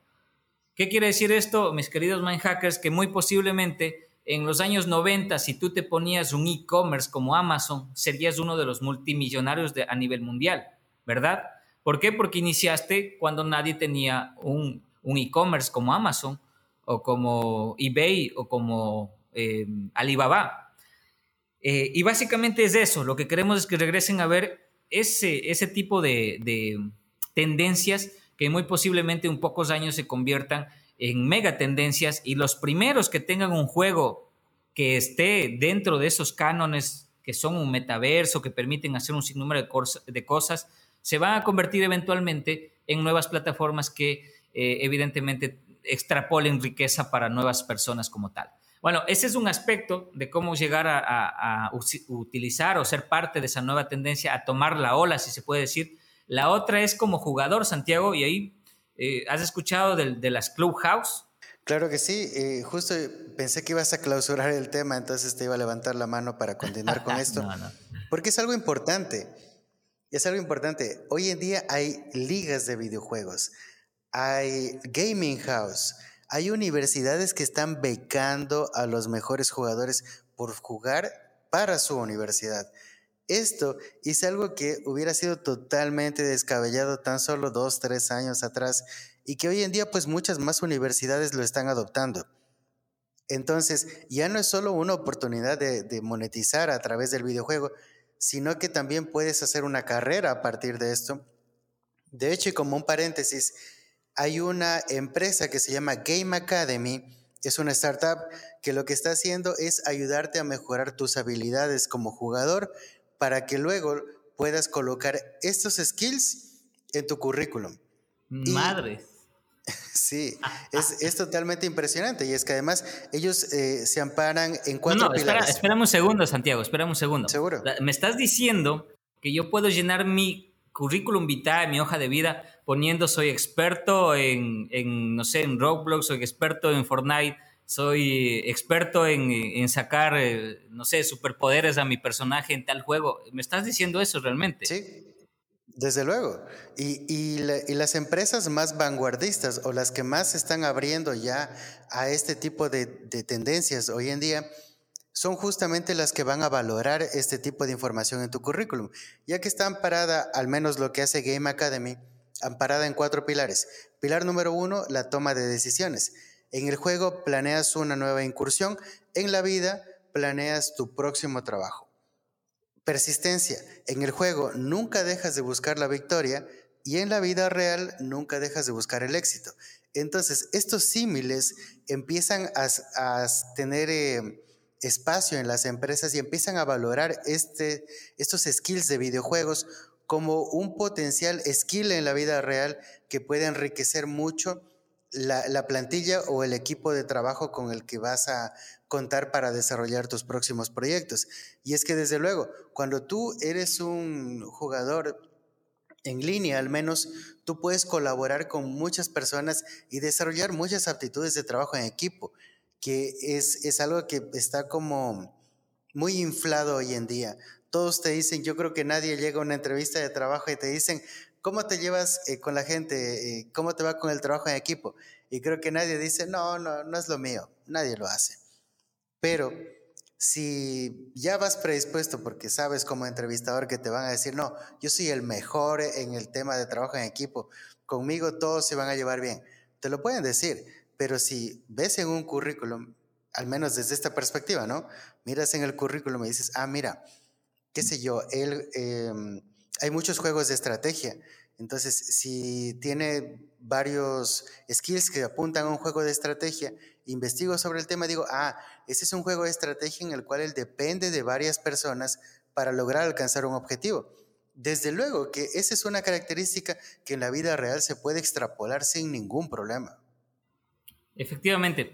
¿Qué quiere decir esto, mis queridos hackers Que muy posiblemente en los años 90, si tú te ponías un e-commerce como Amazon, serías uno de los multimillonarios de, a nivel mundial, ¿verdad? ¿Por qué? Porque iniciaste cuando nadie tenía un, un e-commerce como Amazon o como eBay o como eh, Alibaba. Eh, y básicamente es eso, lo que queremos es que regresen a ver ese, ese tipo de, de tendencias que muy posiblemente en pocos años se conviertan en mega tendencias y los primeros que tengan un juego que esté dentro de esos cánones que son un metaverso, que permiten hacer un sinnúmero de, cosas, se van a convertir eventualmente en nuevas plataformas que eh, evidentemente extrapolen riqueza para nuevas personas como tal. Bueno, ese es un aspecto de cómo llegar a, utilizar o ser parte de esa nueva tendencia, a tomar la ola, si se puede decir. La otra es como jugador, Santiago, y ahí eh, has escuchado de, de las Clubhouse. Claro que sí, eh, justo pensé que ibas a clausurar el tema, entonces te iba a levantar la mano para continuar con (laughs) esto, porque es algo importante, es algo importante. Hoy en día hay ligas de videojuegos, hay gaming house, hay universidades que están becando a los mejores jugadores por jugar para su universidad. Esto es algo que hubiera sido totalmente descabellado tan solo dos, tres años atrás y que hoy en día pues muchas más universidades lo están adoptando. Entonces, ya no es solo una oportunidad de, monetizar a través del videojuego, sino que también puedes hacer una carrera a partir de esto. De hecho, y como un paréntesis, hay una empresa que se llama Game Academy, es una startup que lo que está haciendo es ayudarte a mejorar tus habilidades como jugador para que luego puedas colocar estos skills en tu currículum. Madre. (laughs) Sí, (laughs) es, totalmente impresionante y es que además ellos eh, se amparan en cuatro no, no, pilares. Espera, un segundo, Santiago, espera un segundo. Seguro. Me estás diciendo que yo puedo llenar mi currículum vitae, mi hoja de vida, poniendo soy experto en, no sé, en Roblox, soy experto en Fortnite, soy experto en, sacar, eh, no sé, superpoderes a mi personaje en tal juego. ¿Me estás diciendo eso realmente? Sí, desde luego. Y, las empresas más vanguardistas o las que más se están abriendo ya a este tipo de, tendencias hoy en día son justamente las que van a valorar este tipo de información en tu currículum, ya que está amparada, al menos lo que hace Game Academy, amparada en cuatro pilares. Pilar número uno, la toma de decisiones. En el juego planeas una nueva incursión, en la vida planeas tu próximo trabajo. Persistencia. En el juego nunca dejas de buscar la victoria y en la vida real nunca dejas de buscar el éxito. Entonces, estos símiles empiezan a, tener eh, espacio en las empresas y empiezan a valorar este, estos skills de videojuegos como un potencial skill en la vida real que puede enriquecer mucho la, plantilla o el equipo de trabajo con el que vas a contar para desarrollar tus próximos proyectos. Y es que desde luego, cuando tú eres un jugador en línea, al menos tú puedes colaborar con muchas personas y desarrollar muchas aptitudes de trabajo en equipo, que es, es algo que está como muy inflado hoy en día. Todos te dicen, yo creo que nadie llega a una entrevista de trabajo y te dicen, ¿Cómo te llevas eh, con la gente? Eh, ¿Cómo te va con el trabajo en equipo? Y creo que nadie dice, no, no, no es lo mío, nadie lo hace. Pero si ya vas predispuesto porque sabes como entrevistador que te van a decir, no, yo soy el mejor en el tema de trabajo en equipo, conmigo todos se van a llevar bien, te lo pueden decir, pero si ves en un currículum, al menos desde esta perspectiva, ¿no? Miras en el currículum y dices, ah, mira, qué sé yo, él... Em, hay muchos juegos de estrategia. Entonces, si tiene varios skills que apuntan a un juego de estrategia, investigo sobre el tema, digo, ah, ese es un juego de estrategia en el cual él depende de varias personas para lograr alcanzar un objetivo. Desde luego que esa es una característica que en la vida real se puede extrapolar sin ningún problema. Efectivamente.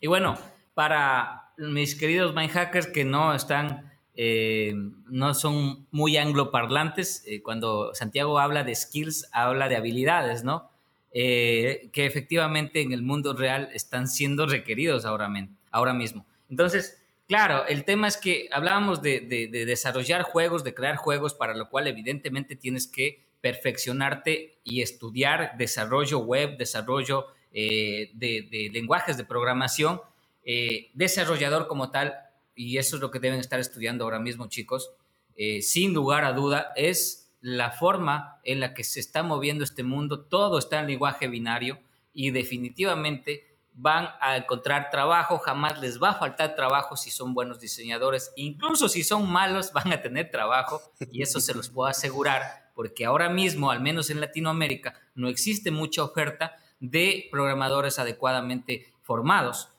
Y bueno, para mis queridos mindhackers que no están eh, no son muy angloparlantes. Eh, cuando Santiago habla de skills, habla de habilidades, ¿no? Eh, que efectivamente en el mundo real están siendo requeridos ahora, ahora mismo. Entonces, claro, el tema es que hablábamos de, desarrollar juegos, de crear juegos, para lo cual evidentemente tienes que perfeccionarte y estudiar desarrollo web, desarrollo de, lenguajes de programación. desarrollador como tal y eso es lo que deben estar estudiando ahora mismo, chicos, eh, sin lugar a duda, es la forma en la que se está moviendo este mundo. Todo está en lenguaje binario y definitivamente van a encontrar trabajo, jamás les va a faltar trabajo si son buenos diseñadores, incluso si son malos van a tener trabajo y eso se los puedo asegurar porque ahora mismo, al menos en Latinoamérica, no existe mucha oferta de programadores adecuadamente formados.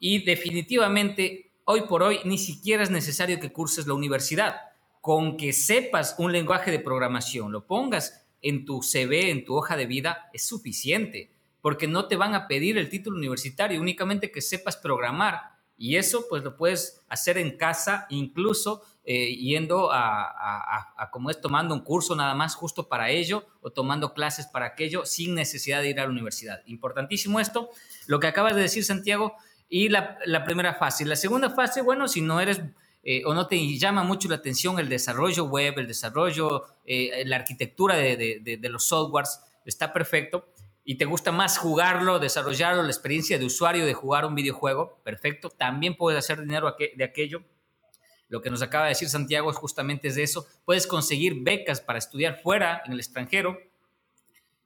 Y definitivamente hoy por hoy ni siquiera es necesario que curses la universidad, con que sepas un lenguaje de programación, lo pongas en tu CV, en tu hoja de vida, es suficiente porque no te van a pedir el título universitario, únicamente que sepas programar. Y eso pues lo puedes hacer en casa, incluso eh, yendo a, como es, tomando un curso nada más justo para ello o tomando clases para aquello sin necesidad de ir a la universidad. Importantísimo esto, lo que acabas de decir Santiago, y la, primera fase. La segunda fase, bueno, si no eres eh, o no te llama mucho la atención el desarrollo web, el desarrollo, eh, la arquitectura de, de los softwares, está perfecto y te gusta más jugarlo, desarrollarlo, la experiencia de usuario de jugar un videojuego, perfecto. También puedes hacer dinero de aquello. Lo que nos acaba de decir Santiago es justamente de eso. Puedes conseguir becas para estudiar fuera, en el extranjero,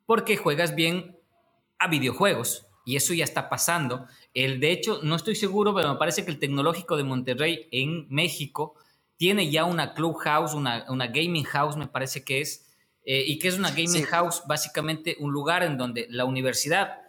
porque juegas bien a videojuegos. Y eso ya está pasando. El, de hecho, no estoy seguro, pero me parece que el Tecnológico de Monterrey en México tiene ya una clubhouse, una, una gaming house, me parece que es, eh, y que es una gaming house, básicamente un lugar en donde la universidad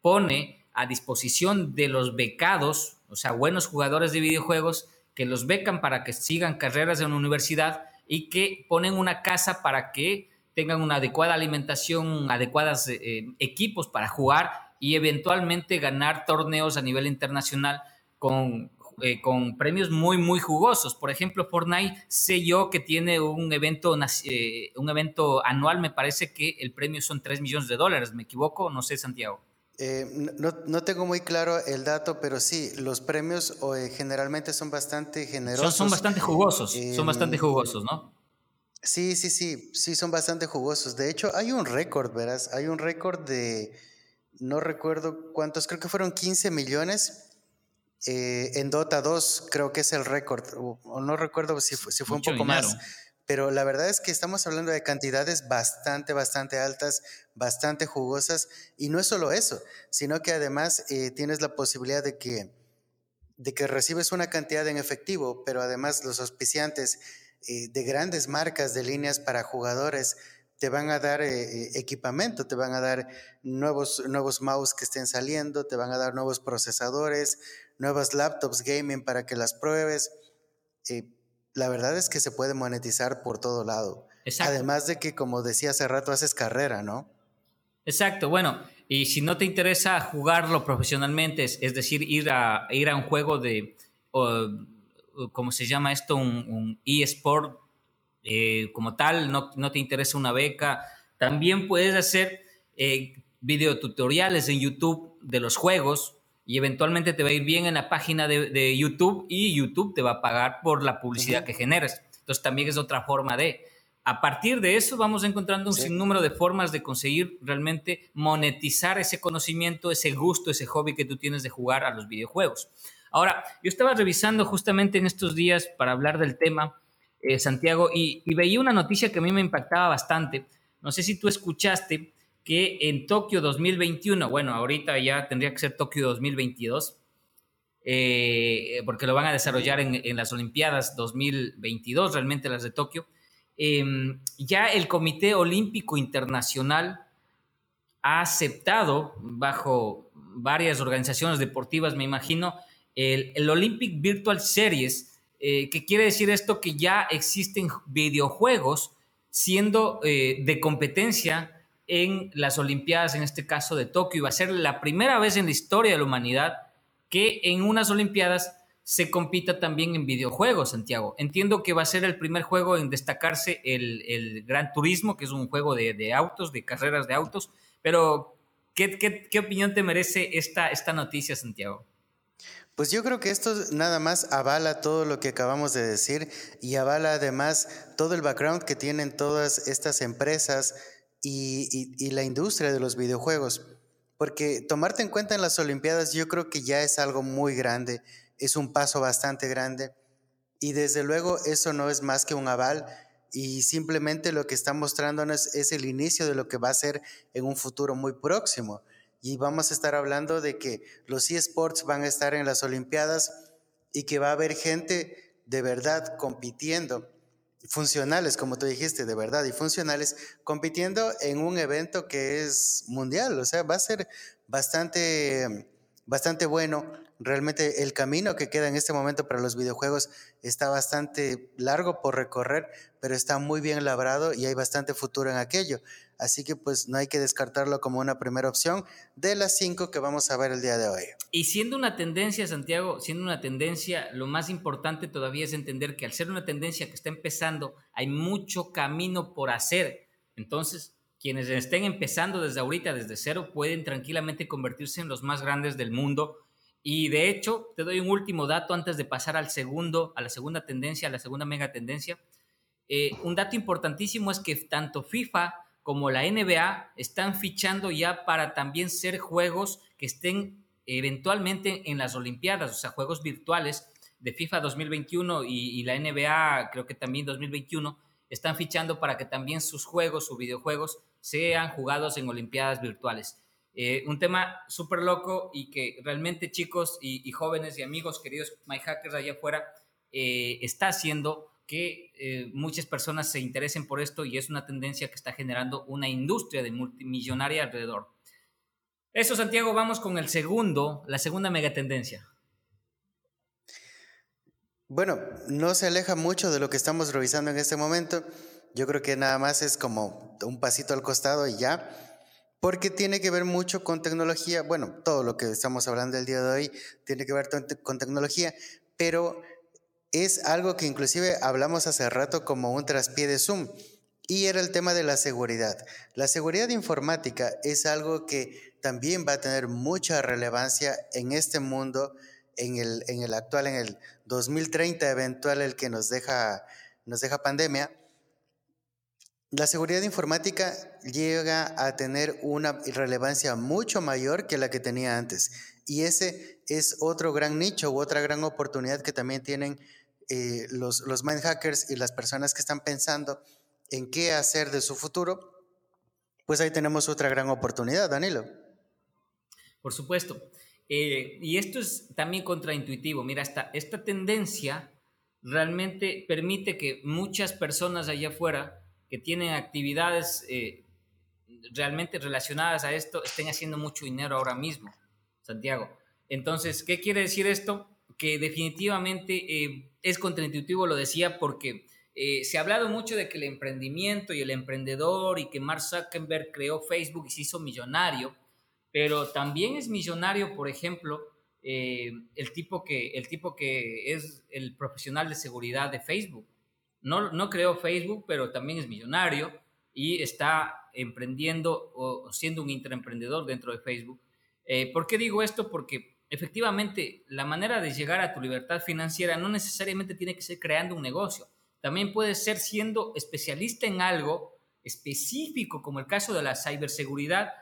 pone a disposición de los becados, o sea, buenos jugadores de videojuegos, que los becan para que sigan carreras en la universidad y que ponen una casa para que tengan una adecuada alimentación, adecuados eh, equipos para jugar y eventualmente ganar torneos a nivel internacional con eh, con premios muy, muy jugosos. Por ejemplo, Fortnite sé yo que tiene un evento, eh, un evento anual, me parece que el premio son 3 millones de dólares, ¿me equivoco? No sé, Santiago. Eh, no, tengo muy claro el dato, pero sí, los premios generalmente son bastante generosos. Son, bastante jugosos, son bastante jugosos, ¿no? Sí, sí, sí, sí, son bastante jugosos. De hecho, hay un récord, verás, hay un récord de, no recuerdo cuántos, creo que fueron 15 millones eh, en Dota 2 creo que es el récord, o, no recuerdo si fue, si fue un poco más, pero la verdad es que estamos hablando de cantidades bastante, bastante altas, bastante jugosas, y no es solo eso, sino que además eh, tienes la posibilidad de que, de que recibes una cantidad en efectivo, pero además los auspiciantes eh, de grandes marcas de líneas para jugadores, te van a dar equipamiento, te van a dar nuevos, nuevos mouse que estén saliendo, te van a dar nuevos procesadores, nuevas laptops gaming para que las pruebes. Eh, la verdad es que se puede monetizar por todo lado. Además de que, como decía hace rato, haces carrera, ¿no? Exacto, bueno, y si no te interesa jugarlo profesionalmente, es, decir, ir a, ir a un juego de, ¿cómo se llama esto? Un, eSport eh, como tal, no, no, te interesa una beca, también puedes hacer eh, videotutoriales en YouTube de los juegos, y eventualmente te va a ir bien en la página de, YouTube y YouTube te va a pagar por la publicidad que generes. Entonces también es otra forma de... A partir de eso vamos encontrando un sinnúmero de formas de conseguir realmente monetizar ese conocimiento, ese gusto, ese hobby que tú tienes de jugar a los videojuegos. Ahora, yo estaba revisando justamente en estos días para hablar del tema, eh, Santiago, y, veía una noticia que a mí me impactaba bastante. No sé si tú escuchaste que en Tokio 2021, bueno, ahorita ya tendría que ser Tokio 2022, eh, porque lo van a desarrollar en, las Olimpiadas 2022, realmente las de Tokio, em, ya el Comité Olímpico Internacional ha aceptado, bajo varias organizaciones deportivas, me imagino, el, Olympic Virtual Series, eh, que quiere decir esto que ya existen videojuegos siendo eh, de competencia en las Olimpiadas, en este caso de Tokio. Va a ser la primera vez en la historia de la humanidad que en unas Olimpiadas se compita también en videojuegos, Santiago. Entiendo que va a ser el primer juego en destacarse el, Gran Turismo, que es un juego de, autos, de carreras de autos, pero ¿qué, qué, opinión te merece esta noticia, Santiago? Pues yo creo que esto nada más avala todo lo que acabamos de decir y avala además todo el background que tienen todas estas empresas y, la industria de los videojuegos. Porque tomarte en cuenta en las Olimpiadas yo creo que ya es algo muy grande, es un paso bastante grande. Y desde luego eso no es más que un aval y simplemente lo que está mostrándonos es el inicio de lo que va a ser en un futuro muy próximo. Y vamos a estar hablando de que los eSports van a estar en las Olimpiadas y que va a haber gente de verdad compitiendo, funcionales, como tú dijiste, de verdad, y funcionales, compitiendo en un evento que es mundial. O sea, va a ser bastante, bastante bueno. Realmente el camino que queda en este momento para los videojuegos está bastante largo por recorrer, pero está muy bien labrado y hay bastante futuro en aquello. Así que pues no hay que descartarlo como una primera opción de las cinco que vamos a ver el día de hoy. Y siendo una tendencia, Santiago, siendo una tendencia, lo más importante todavía es entender que al ser una tendencia que está empezando, hay mucho camino por hacer. Entonces, quienes estén empezando desde ahorita, desde cero, pueden tranquilamente convertirse en los más grandes del mundo. Y de hecho, te doy un último dato antes de pasar al segundo, a la segunda tendencia, a la segunda mega tendencia. Eh, un dato importantísimo es que tanto FIFA como la NBA están fichando ya para también ser juegos que estén eventualmente en las Olimpiadas, o sea, juegos virtuales de FIFA 2021 y, la NBA creo que también 2021 están fichando para que también sus juegos, sus videojuegos, sean jugados en Olimpiadas virtuales. Eh, un tema súper loco y que realmente chicos y, jóvenes y amigos queridos My Hackers allá afuera eh, está haciendo que eh, muchas personas se interesen por esto y es una tendencia que está generando una industria de multimillonaria alrededor. Eso, Santiago, vamos con el segundo, la segunda megatendencia. Bueno, no se aleja mucho de lo que estamos revisando en este momento. Yo creo que nada más es como un pasito al costado y ya, porque tiene que ver mucho con tecnología. Bueno, todo lo que estamos hablando el día de hoy tiene que ver con tecnología, pero es algo que inclusive hablamos hace rato como un traspié de Zoom y era el tema de la seguridad. La seguridad informática es algo que también va a tener mucha relevancia en este mundo, en el, en el actual, en el 2030 eventual, el que nos deja, nos deja pandemia. La seguridad informática llega a tener una relevancia mucho mayor que la que tenía antes. Y ese es otro gran nicho u otra gran oportunidad que también tienen eh, los, los mind hackers y las personas que están pensando en qué hacer de su futuro, pues ahí tenemos otra gran oportunidad, Danilo. Por supuesto. Eh, y esto es también contraintuitivo. Mira, esta, esta tendencia realmente permite que muchas personas allá afuera que tienen actividades eh, realmente relacionadas a esto estén haciendo mucho dinero ahora mismo, Santiago. Entonces, ¿qué quiere decir esto? Que definitivamente es contraintuitivo, lo decía, porque eh, se ha hablado mucho de que el emprendimiento y el emprendedor y que Mark Zuckerberg creó Facebook y se hizo millonario, pero también es millonario, por ejemplo, eh, el, tipo que, el tipo que es el profesional de seguridad de Facebook. No, no creó Facebook, pero también es millonario y está emprendiendo o siendo un intraemprendedor dentro de Facebook. Eh, ¿Por qué digo esto? Porque efectivamente, la manera de llegar a tu libertad financiera no necesariamente tiene que ser creando un negocio. También puede ser siendo especialista en algo específico, como el caso de la ciberseguridad,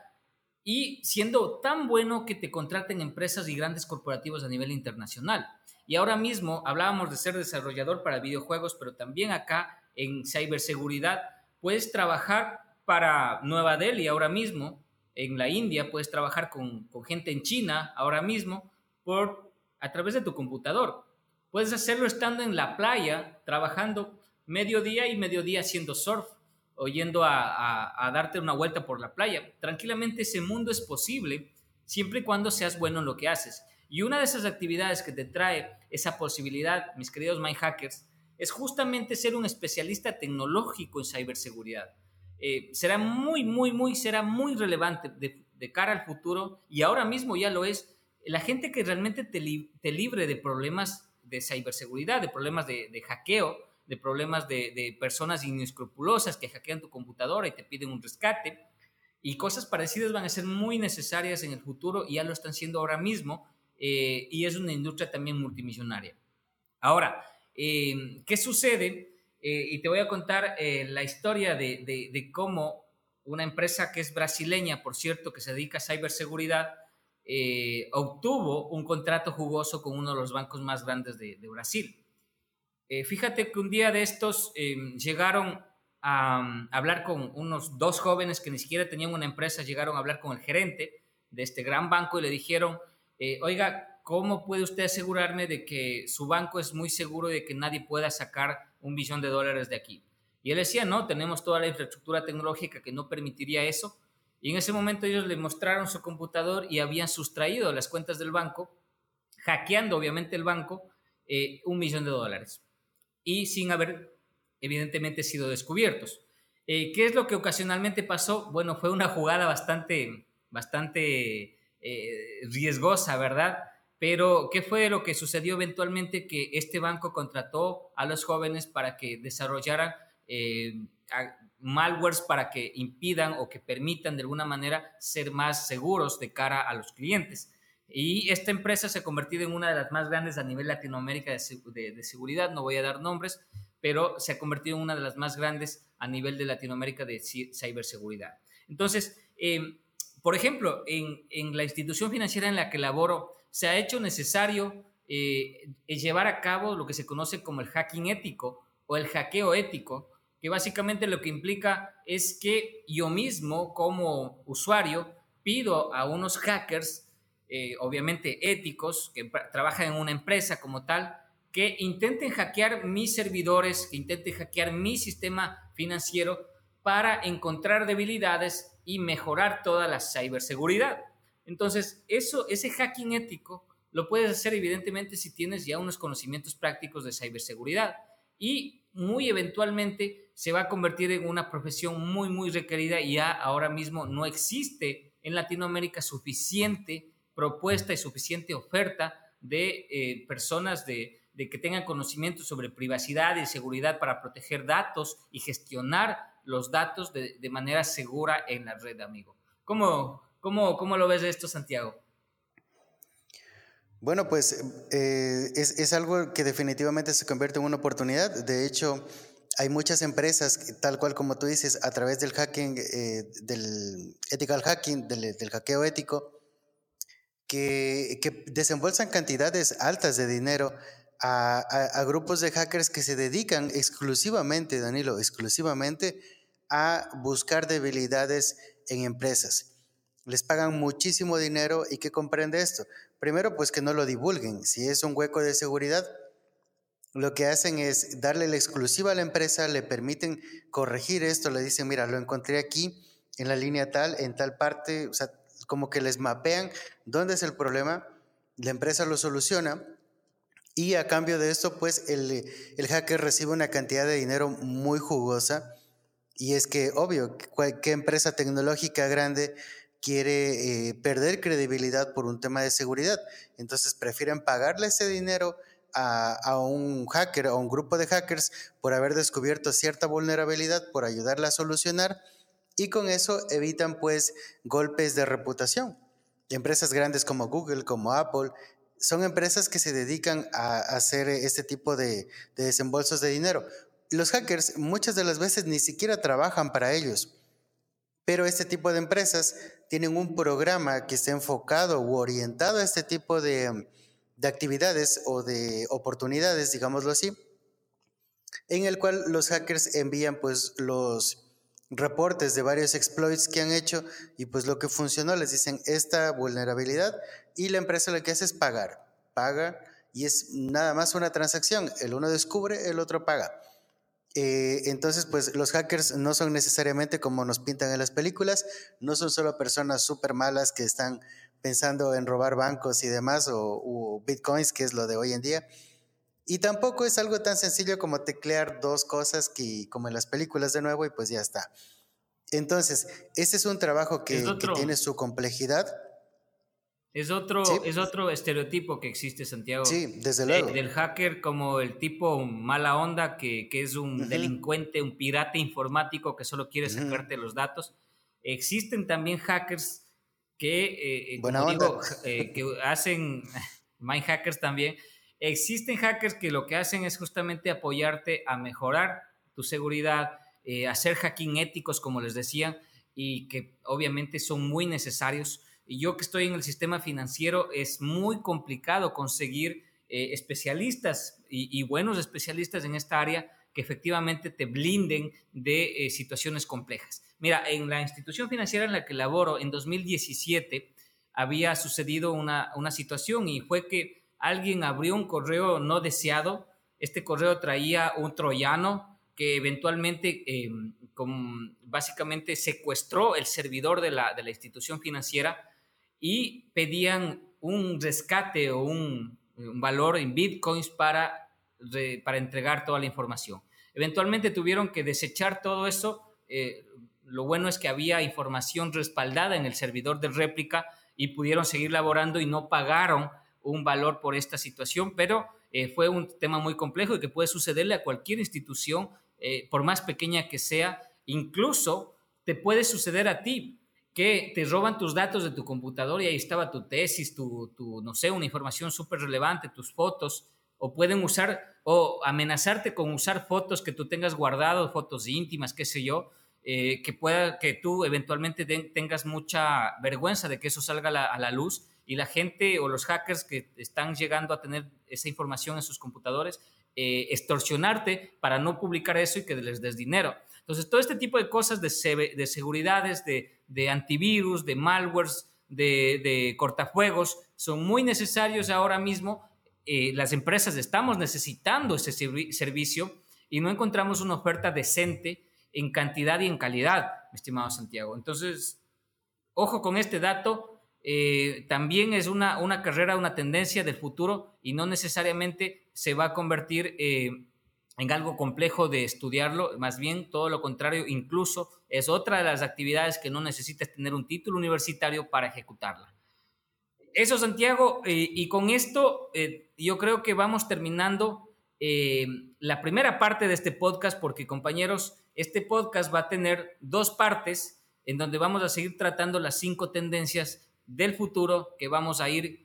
y siendo tan bueno que te contraten empresas y grandes corporativos a nivel internacional. Y ahora mismo hablábamos de ser desarrollador para videojuegos, pero también acá en ciberseguridad puedes trabajar para Nueva Delhi ahora mismo en la India, puedes trabajar con, gente en China ahora mismo por, a través de tu computador. Puedes hacerlo estando en la playa, trabajando mediodía y mediodía haciendo surf o yendo a, darte una vuelta por la playa. Tranquilamente ese mundo es posible siempre y cuando seas bueno en lo que haces. Y una de esas actividades que te trae esa posibilidad, mis queridos mind hackers, es justamente ser un especialista tecnológico en ciberseguridad. Eh, será muy, muy, muy, será muy relevante de, cara al futuro y ahora mismo ya lo es. La gente que realmente te, libre de problemas de ciberseguridad, de problemas de, hackeo, de problemas de, personas inescrupulosas que hackean tu computadora y te piden un rescate. Y cosas parecidas van a ser muy necesarias en el futuro y ya lo están siendo ahora mismo. Eh, y es una industria también multimillonaria. Ahora, eh, ¿qué sucede? Eh, y te voy a contar eh, la historia de, cómo una empresa que es brasileña, por cierto, que se dedica a ciberseguridad, eh, obtuvo un contrato jugoso con uno de los bancos más grandes de, Brasil. fíjate que un día de estos llegaron a, hablar con unos dos jóvenes que ni siquiera tenían una empresa, llegaron a hablar con el gerente de este gran banco y le dijeron, oiga, ¿cómo puede usted asegurarme de que su banco es muy seguro de que nadie pueda sacar un billón de dólares de aquí? Y él decía, no, tenemos toda la infraestructura tecnológica que no permitiría eso. Y en ese momento ellos le mostraron su computador y habían sustraído las cuentas del banco, hackeando obviamente el banco, eh, un millón de dólares. Y sin haber evidentemente sido descubiertos. Eh, ¿Qué es lo que ocasionalmente pasó? Bueno, fue una jugada bastante, bastante eh, riesgosa, ¿verdad? Pero, ¿qué fue lo que sucedió eventualmente? Que este banco contrató a los jóvenes para que desarrollaran eh, malwares para que impidan o que permitan de alguna manera ser más seguros de cara a los clientes. Y esta empresa se ha convertido en una de las más grandes a nivel Latinoamérica de, seguridad, no voy a dar nombres, pero se ha convertido en una de las más grandes a nivel de Latinoamérica de ciberseguridad. Entonces, eh, por ejemplo, en, la institución financiera en la que laboro, se ha hecho necesario eh, llevar a cabo lo que se conoce como el hacking ético o el hackeo ético, que básicamente lo que implica es que yo mismo como usuario pido a unos hackers, eh, obviamente éticos, que trabajan en una empresa como tal, que intenten hackear mis servidores, que intenten hackear mi sistema financiero para encontrar debilidades y mejorar toda la ciberseguridad. Entonces, eso, ese hacking ético lo puedes hacer evidentemente si tienes ya unos conocimientos prácticos de ciberseguridad y muy eventualmente se va a convertir en una profesión muy, muy requerida y ya ahora mismo no existe en Latinoamérica suficiente propuesta y suficiente oferta de eh, personas de, que tengan conocimiento sobre privacidad y seguridad para proteger datos y gestionar los datos de, manera segura en la red, amigo. ¿Cómo, cómo, cómo lo ves de esto, Santiago? Bueno, pues eh, es, es, algo que definitivamente se convierte en una oportunidad. De hecho, hay muchas empresas, tal cual como tú dices, a través del hacking, eh, del ethical hacking, del, del hackeo ético, que, que, desembolsan cantidades altas de dinero a, a, a, grupos de hackers que se dedican exclusivamente, Danilo, exclusivamente a buscar debilidades en empresas. Les pagan muchísimo dinero y ¿qué comprende esto? Primero, pues que no lo divulguen. Si es un hueco de seguridad, lo que hacen es darle la exclusiva a la empresa, le permiten corregir esto, le dicen, mira, lo encontré aquí, en la línea tal, en tal parte, o sea, como que les mapean dónde es el problema, la empresa lo soluciona y a cambio de esto, pues el, el hacker recibe una cantidad de dinero muy jugosa y es que, obvio, cualquier empresa tecnológica grande quiere eh, perder credibilidad por un tema de seguridad. Entonces prefieren pagarle ese dinero a, un hacker o a un grupo de hackers por haber descubierto cierta vulnerabilidad, por ayudarla a solucionar y con eso evitan pues golpes de reputación. Empresas grandes como Google, como Apple, son empresas que se dedican a hacer este tipo de desembolsos de dinero. Los hackers muchas de las veces ni siquiera trabajan para ellos pero este tipo de empresas tienen un programa que está enfocado u orientado a este tipo de, de actividades o de oportunidades, digámoslo así, en el cual los hackers envían pues los reportes de varios exploits que han hecho y pues lo que funcionó les dicen esta vulnerabilidad y la empresa lo que hace es pagar, paga y es nada más una transacción, el uno descubre, el otro paga. Eh, entonces, pues los hackers no son necesariamente como nos pintan en las películas, no son solo personas súper malas que están pensando en robar bancos y demás o, bitcoins, que es lo de hoy en día. Y tampoco es algo tan sencillo como teclear dos cosas que, como en las películas de nuevo y pues ya está. Entonces, este es un trabajo que tiene su complejidad es otro, es otro estereotipo que existe, Santiago. Sí, desde luego. del hacker como el tipo mala onda, que, que es un delincuente, un pirata informático que solo quiere sacarte los datos. Existen también hackers que, eh, digo, eh, que hacen, (laughs) mind hackers también. Existen hackers que lo que hacen es justamente apoyarte a mejorar tu seguridad, eh, hacer hacking éticos, como les decía, y que obviamente son muy necesarios yo que estoy en el sistema financiero, es muy complicado conseguir eh, especialistas y, buenos especialistas en esta área que efectivamente te blinden de eh, situaciones complejas. Mira, en la institución financiera en la que laboro, en 2017, había sucedido una, una situación y fue que alguien abrió un correo no deseado. Este correo traía un troyano que eventualmente eh, básicamente secuestró el servidor de la, de la, institución financiera y pedían un rescate o un, valor en bitcoins para, para entregar toda la información. Eventualmente tuvieron que desechar todo eso. Eh, lo bueno es que había información respaldada en el servidor de réplica y pudieron seguir laborando y no pagaron un valor por esta situación, pero eh, fue un tema muy complejo y que puede sucederle a cualquier institución, eh, por más pequeña que sea, incluso te puede suceder a ti que te roban tus datos de tu computador y ahí estaba tu tesis, tu, tu no sé, una información súper relevante, tus fotos, o pueden usar o amenazarte con usar fotos que tú tengas guardado, fotos íntimas, qué sé yo, eh, que pueda que tú eventualmente tengas mucha vergüenza de que eso salga a la, luz y la gente o los hackers que están llegando a tener esa información en sus computadores, eh, extorsionarte para no publicar eso y que les des dinero. Entonces, todo este tipo de cosas de, de seguridades, de, antivirus, de malwares, de, de, cortafuegos, son muy necesarios ahora mismo. Eh, las empresas estamos necesitando ese servicio y no encontramos una oferta decente en cantidad y en calidad, estimado Santiago. Entonces, ojo con este dato, eh, también es una, una, carrera, una tendencia del futuro y no necesariamente se va a convertir eh, en algo complejo de estudiarlo, más bien todo lo contrario, incluso es otra de las actividades que no necesitas tener un título universitario para ejecutarla. Eso, Santiago, eh, y con esto yo creo que vamos terminando la primera parte de este podcast porque, compañeros, este podcast va a tener dos partes en donde vamos a seguir tratando las cinco tendencias del futuro que vamos a ir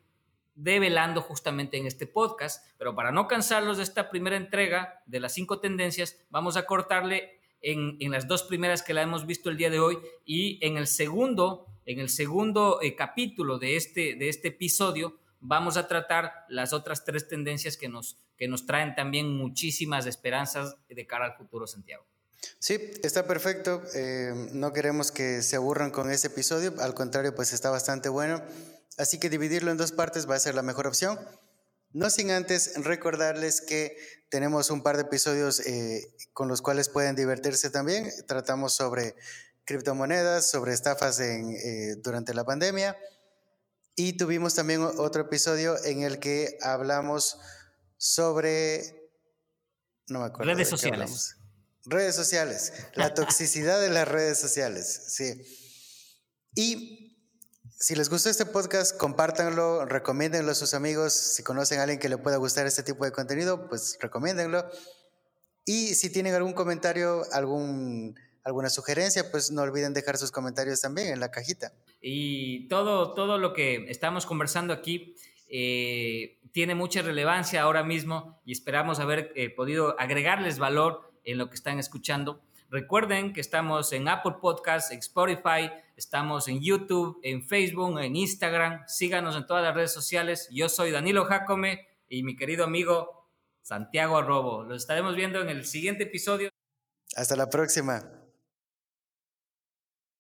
develando justamente en este podcast. Pero para no cansarlos de esta primera entrega de las cinco tendencias, vamos a cortarle en, las dos primeras que la hemos visto el día de hoy y en el segundo, en el segundo eh, capítulo de este, de este episodio vamos a tratar las otras tres tendencias que nos, que nos traen también muchísimas esperanzas de cara al futuro, Santiago. Sí, está perfecto. Eh, no queremos que se aburran con este episodio, al contrario, pues está bastante bueno. Así que dividirlo en dos partes va a ser la mejor opción. No sin antes recordarles que tenemos un par de episodios eh, con los cuales pueden divertirse también. Tratamos sobre criptomonedas, sobre estafas en, eh, durante la pandemia. Y tuvimos también otro episodio en el que hablamos sobre... No me acuerdo. Redes sociales. Redes sociales, la (laughs) toxicidad de las redes sociales, sí. Y si les gustó este podcast, compártanlo, recomiéndenlo a sus amigos. Si conocen a alguien que le pueda gustar este tipo de contenido, pues recomiéndenlo. Y si tienen algún comentario, algún, alguna sugerencia, pues no olviden dejar sus comentarios también en la cajita. Y todo, todo lo que estamos conversando aquí eh, tiene mucha relevancia ahora mismo y esperamos haber eh, podido agregarles valor en lo que están escuchando. Recuerden que estamos en Apple Podcasts, en Spotify, estamos en YouTube, en Facebook, en Instagram. Síganos en todas las redes sociales. Yo soy Danilo Jacome y mi querido amigo Santiago Arrobo. Los estaremos viendo en el siguiente episodio. Hasta la próxima.